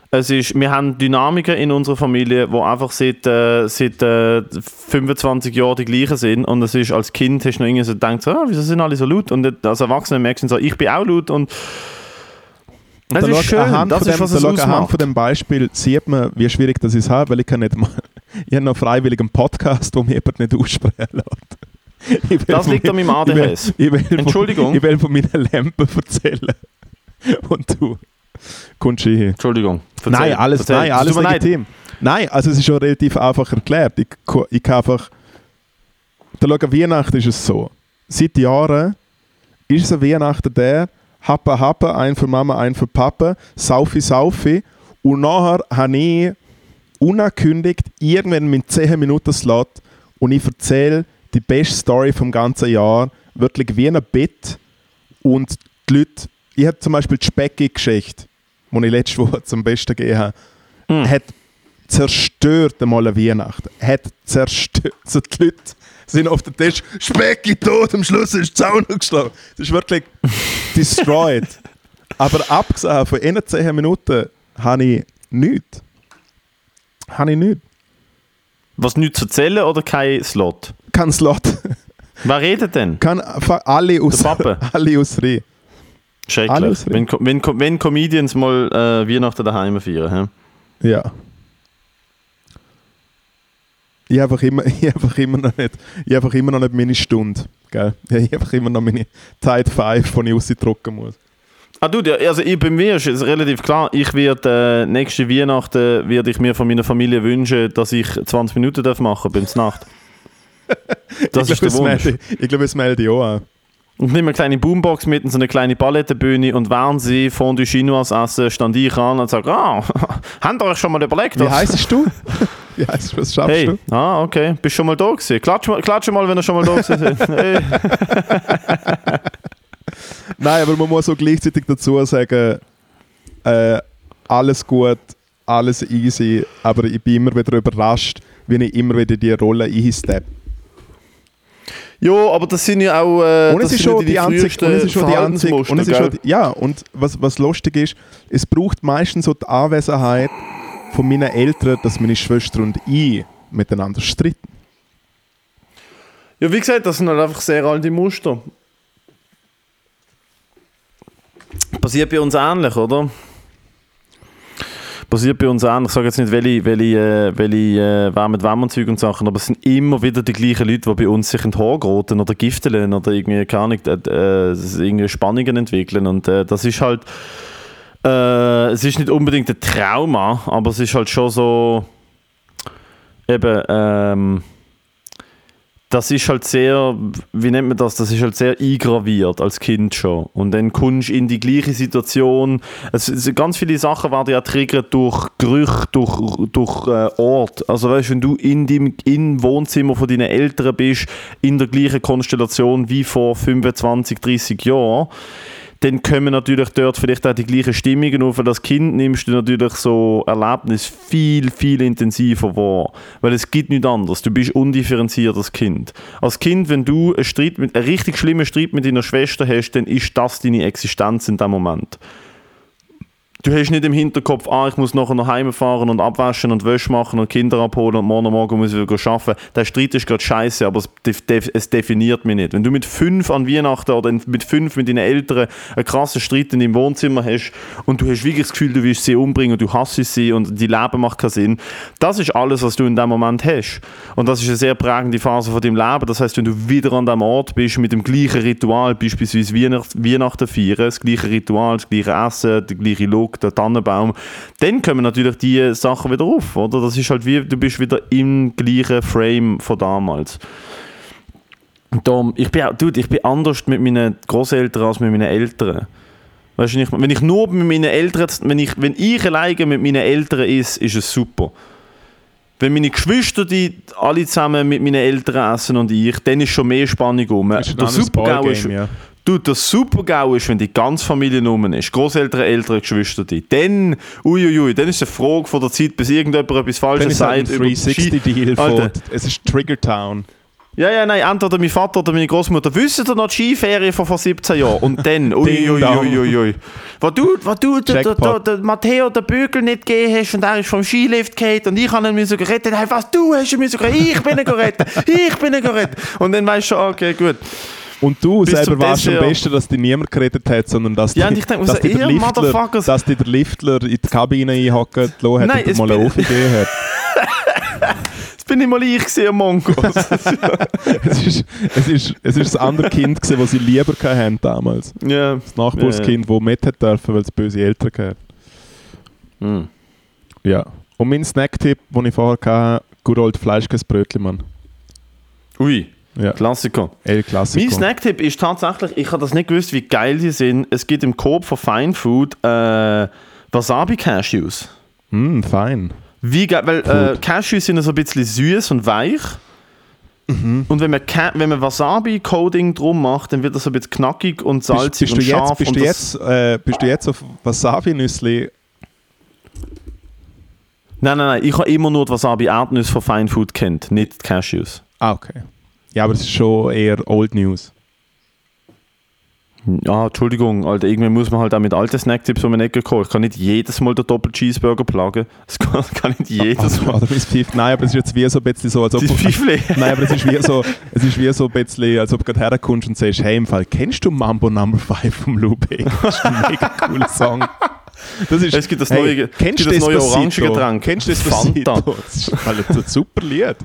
B: es ist, wir haben Dynamiken in unserer Familie, die einfach seit, äh, seit äh, 25 Jahren die gleichen sind. Und es ist, als Kind hast du noch irgendwie so gedacht, so, ah, wieso sind alle so laut? Und als Erwachsener merkst du so, ich bin auch laut. Und das
A: da
B: ist schön,
A: anhand
B: das
A: von
B: ist,
A: dem,
B: was
A: da
B: es
A: schau anhand
B: ausmacht.
A: von dem Beispiel sieht man, wie schwierig das ist, weil ich kann nicht mal, ich habe noch freiwillig einen Podcast, wo mir jemand nicht aussprechen lässt.
B: Das
A: von
B: liegt an meinem
A: ich will-
B: ADHS.
A: Ich will, von-
B: Entschuldigung.
A: Ich will von meinen Lampen erzählen. Und du hier.
B: Entschuldigung. Erzähl,
A: Nein, alles,
B: erzähl.
A: nein,
B: Es
A: alles legitim. Nein, also es ist schon relativ einfach erklärt. Ich, ich kann einfach... Da schau, Weihnachten ist es so. Seit Jahren ist es ein Weihnachten der Happe, Happe, ein für Mama, ein für Papa, Saufi, Saufi. Und nachher habe ich unangekündigt irgendwann mit 10 Minuten Slot und ich erzähle die beste Story vom ganzen Jahr, wirklich wie ein Bett. Und die Leute, ich habe zum Beispiel die Specki-Geschichte, die ich letzte Woche zum Besten gegeben habe,
B: Hm.
A: hat zerstört einmal eine Weihnacht. Hat zerstört. [LAUGHS] So die Leute sind auf dem Tisch, Specki tot, am Schluss ist die Zaun geschlagen. Das ist wirklich destroyed. [LAUGHS] Aber abgesehen von 10 Minuten habe ich nichts. Habe ich nichts.
B: Was nichts zu erzählen oder kein Slot?
A: Kein Slot.
B: Wer redet denn?
A: Kann alle aus,
B: Der Pappe. [LAUGHS]
A: alle ausreden.
B: Schrecklich. Wenn, wenn, wenn Comedians mal äh, Weihnachten daheim feiern. hä?
A: Ja. Ich habe einfach immer, [LAUGHS] ich einfach immer noch nicht, ich einfach immer noch nicht meine Stunde. Gell? [LAUGHS] Ich habe einfach immer noch meine Tide 5, die ich rausdrucken muss.
B: Ah du, der- also ich, bei mir ist es relativ klar, ich werde äh, nächste Weihnachten werde ich mir von meiner Familie wünschen, dass ich 20 Minuten darf machen beim Nacht. [LAUGHS] Das
A: ich
B: ist der
A: glaube, es
B: Wunsch.
A: melde, ich glaube, es melde ich auch an.
B: Und nehme eine kleine Boombox mit und so eine kleine Palettenbühne und während sie Fondue Chinois essen, stand ich an und sage, ah, [LAUGHS] habt ihr euch schon mal überlegt?
A: Wie
B: dass-
A: heisst du? [LAUGHS] Wie heisst du? Was schaffst
B: Hey,
A: du?
B: ah, okay. Bist schon mal da gewesen? Klatsch, mal- klatsche mal, wenn ihr schon mal da gewesen seid. [LAUGHS] hey.
A: Nein, aber man muss auch gleichzeitig dazu sagen, äh, alles gut, alles easy, aber ich bin immer wieder überrascht, wie ich immer wieder in die Rolle einsteppe.
B: Ja, aber das sind ja auch äh,
A: Und es
B: das
A: ist schon die einzige, und es ist schon die einzige, und es ist schon,
B: gell?
A: die- ja, und was, was lustig ist, es braucht meistens so die Anwesenheit von meinen Eltern, dass meine Schwester und ich miteinander streiten.
B: Ja, wie gesagt, das sind halt einfach sehr alte Muster. Passiert bei uns ähnlich, oder? Passiert bei uns ähnlich. Ich sage jetzt nicht, welche, welche, äh, welche äh, wer mit wem und Zeug und Sachen, aber es sind immer wieder die gleichen Leute, die bei uns sich geraten oder gifteln oder irgendwie, keine Ahnung, äh, irgendwie Spannungen entwickeln. Und äh, das ist halt, äh, es ist nicht unbedingt ein Trauma, aber es ist halt schon so, eben, ähm, das ist halt sehr, wie nennt man das, das ist halt sehr eingraviert als Kind schon. Und dann kommst du in die gleiche Situation. Es, es, ganz viele Sachen werden ja triggert durch Gerüche, durch, durch äh, Ort. Also weißt du, wenn du in dem in Wohnzimmer von deinen Eltern bist, in der gleichen Konstellation wie vor 25, 30 Jahren, dann kommen natürlich dort vielleicht auch die gleichen Stimmungen auf. Als Kind nimmst du natürlich so Erlebnis viel, viel intensiver wahr. Weil es gibt nichts anderes. Du bist undifferenziert als Kind. Als Kind, wenn du einen, Streit mit, einen richtig schlimmen Streit mit deiner Schwester hast, dann ist das deine Existenz in dem Moment. Du hast nicht im Hinterkopf, ah, ich muss nachher nach Hause fahren und abwaschen und Wäsche machen und Kinder abholen und morgen Morgen muss ich wieder arbeiten. Der Streit ist gerade scheiße, aber es, es definiert mich nicht. Wenn du mit fünf an Weihnachten oder mit fünf mit deinen Eltern einen krassen Streit in deinem Wohnzimmer hast und du hast wirklich das Gefühl, du willst sie umbringen und du hasst sie und die Leben macht keinen Sinn, das ist alles, was du in dem Moment hast. Und das ist eine sehr prägende Phase von deinem Leben. Das heißt, wenn du wieder an dem Ort bist mit dem gleichen Ritual, beispielsweise Weihnacht, Weihnachten feiern, das gleiche Ritual, das gleiche Essen, der gleiche Der Tannenbaum, dann kommen natürlich die Sachen wieder auf, oder? Das ist halt wie, du bist wieder im gleichen Frame von damals. Darum, ich bin, auch- dude, ich bin anders mit meinen Großeltern als mit meinen Eltern. Weißt du, wenn ich, nur mit meinen Eltern, wenn ich, wenn ich alleine mit meinen Eltern ist, ist es super. Wenn meine Geschwister die alle zusammen mit meinen Eltern essen und ich, dann ist schon mehr Spannung rum.
A: Das ist
B: Der Super-GAU ist,
A: ja.
B: Du, das Super-GAU ist, wenn die ganze Familie rum ist. Großeltern, Eltern, Geschwister, die. Dann, uiuiui, dann ist es eine Frage von der Zeit, bis irgendjemand etwas Falsches
A: halt
B: sagt. über die Ski-
A: 360-Deal von, es ist Triggertown.
B: Ja, ja, nein, entweder mein Vater oder meine Großmutter wissen ihr noch die Skiferien von vor 17 Jahren. Und dann, [LAUGHS] uiuiuiui. Ui, ui. Wo du, wo du der, der, der,
A: Jackpot.
B: der Matteo den Bügel nicht gegeben hast und er ist vom Skilift gefallen und ich habe ihn müssen retten. Hey, was, du hast ihn müssen retten? Ich bin ihn gerettet. Ich bin ihn gerettet. Und dann weißt du schon, okay, gut.
A: Und du
B: Bis
A: selber warst am besten, dass dich niemand geredet hat, sondern dass,
B: Ja,
A: die,
B: und ich denk mir
A: dass, dich der Liftler, dass dich der Liftler in die Kabine einhocken lassen hat
B: Nein,
A: und dir mal eine Aufidee hat.
B: Das bin nicht mal ich gewesen, am Mongos. [LAUGHS]
A: es, ist, es, ist, es ist das andere Kind, gewesen, das sie lieber hatten damals.
B: ja.
A: Das Nachbarskind, das mit hat dürfen, weil es böse Eltern hatte.
B: Hm.
A: Ja. Und mein Snacktipp, den ich vorher hatte, good old Fleischkäsebrötchen, Mann.
B: Ui,
A: Ja,
B: Klassiker.
A: El Classico.
B: Mein Snacktipp ist tatsächlich, ich habe das nicht gewusst, wie geil die sind. Es gibt im Coop von Fine Food äh, Wasabi-Cashews.
A: Mm, fein.
B: Wie geil, weil äh, Cashews sind so ein bisschen süß und weich.
A: Mhm.
B: Und wenn man, wenn man Wasabi-Coating drum macht, dann wird das so ein bisschen knackig und
A: Bist,
B: salzig
A: bist, du
B: und scharf.
A: jetzt, bist,
B: und
A: du jetzt, äh, bist du jetzt auf Wasabi-Nüssli?
B: Nein, nein, nein, ich habe immer nur die Wasabi-Erdnüsse von Fine Food kennt, nicht die Cashews.
A: Ah, okay. Ja, aber es ist schon eher Old News.
B: Ja, Entschuldigung, Alter, irgendwann muss man halt auch mit alten Snacktipps um den Ecke kommen. Ich kann nicht jedes Mal den Doppel-Cheeseburger plagen. Das [LAUGHS] kann, kann nicht jedes
A: Also,
B: Mal.
A: oder mein Pfiff, nein, aber es ist jetzt wie so ein bisschen so, als ob
B: Das Pfeifle. [LAUGHS]
A: Nein, aber es ist wie so, es ist wie so ein bisschen, als ob du gerade herkommst und sagst, hey, im Fall, kennst du Mambo Number 5 vom Lou Bega? Das ist ein mega cooler Song. Das ist,
B: Es gibt das
A: hey,
B: neue-
A: kennst
B: es
A: du
B: gibt das neue
A: Despacito?
B: Orangengetränk.
A: Kennst du
B: Fanta.
A: Despacito? Das ist ein super Lied.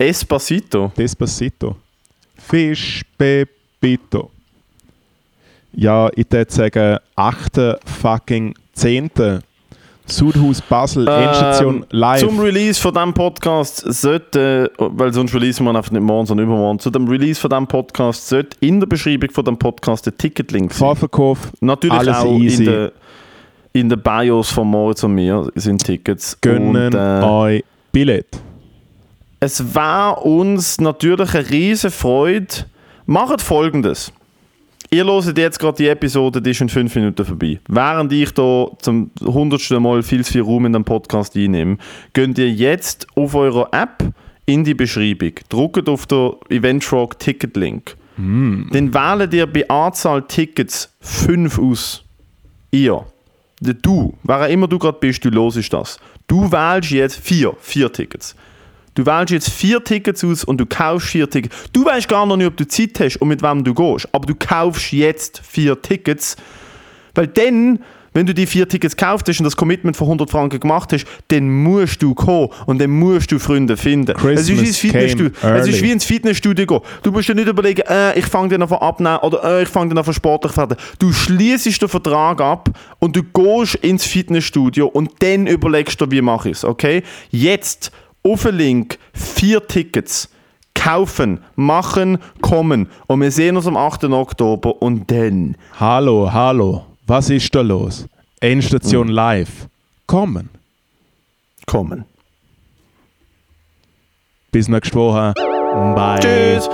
B: Espacito.
A: Despacito. Fisch Pepito. Ja, ich würde sagen, 8. fucking 10. Sudhaus Basel, Endstation
B: Ähm,
A: live.
B: Zum Release von diesem Podcast sollte, weil sonst releasen wir einfach nicht morgen, sondern übermorgen. Zu dem Release von diesem Podcast sollte in der Beschreibung von dem Podcast der Ticketlink sein.
A: Vorverkauf,
B: Natürlich
A: alles
B: auch
A: easy.
B: in der in der BIOS von Moritz und mir sind Tickets.
A: gönnen
B: und, äh,
A: euch Billett.
B: Es war uns natürlich eine riesige Freude. Macht folgendes. Ihr hört jetzt gerade die Episode, die ist in fünf Minuten vorbei. Während ich da zum hundertsten Mal viel zu viel Raum in den Podcast einnehme, könnt ihr jetzt auf eurer App in die Beschreibung, drückt auf den Eventfrog Ticket Link. Dann wählt ihr bei Anzahl Tickets fünf aus. Ihr. Du, wer auch immer du gerade bist, du losest das. Du wählst jetzt vier, vier Tickets. Du wählst jetzt vier Tickets aus und du kaufst vier Tickets. Du weißt gar noch nicht, ob du Zeit hast und mit wem du gehst, aber du kaufst jetzt vier Tickets, weil dann, wenn du die vier Tickets gekauft hast und das Commitment von 100 Franken gemacht hast, dann musst du kommen und dann musst du Freunde finden. es ist, wie ins
A: Christmas
B: Fitnessstudio. es ist wie ins Fitnessstudio gehen. Du musst dir nicht überlegen, äh, ich fange an von abnehmen oder äh, ich fange an von sportlich werden. Du schließt den Vertrag ab und du gehst ins Fitnessstudio und dann überlegst du, wie mache ich es, okay? Jetzt auf den Link vier Tickets kaufen, machen, kommen und wir sehen uns am 8. Oktober und dann
A: Hallo, hallo, was ist da los? Endstation
B: Hm.
A: live. Kommen.
B: kommen.
A: Bis nächste Woche. Bye.
B: Tschüss.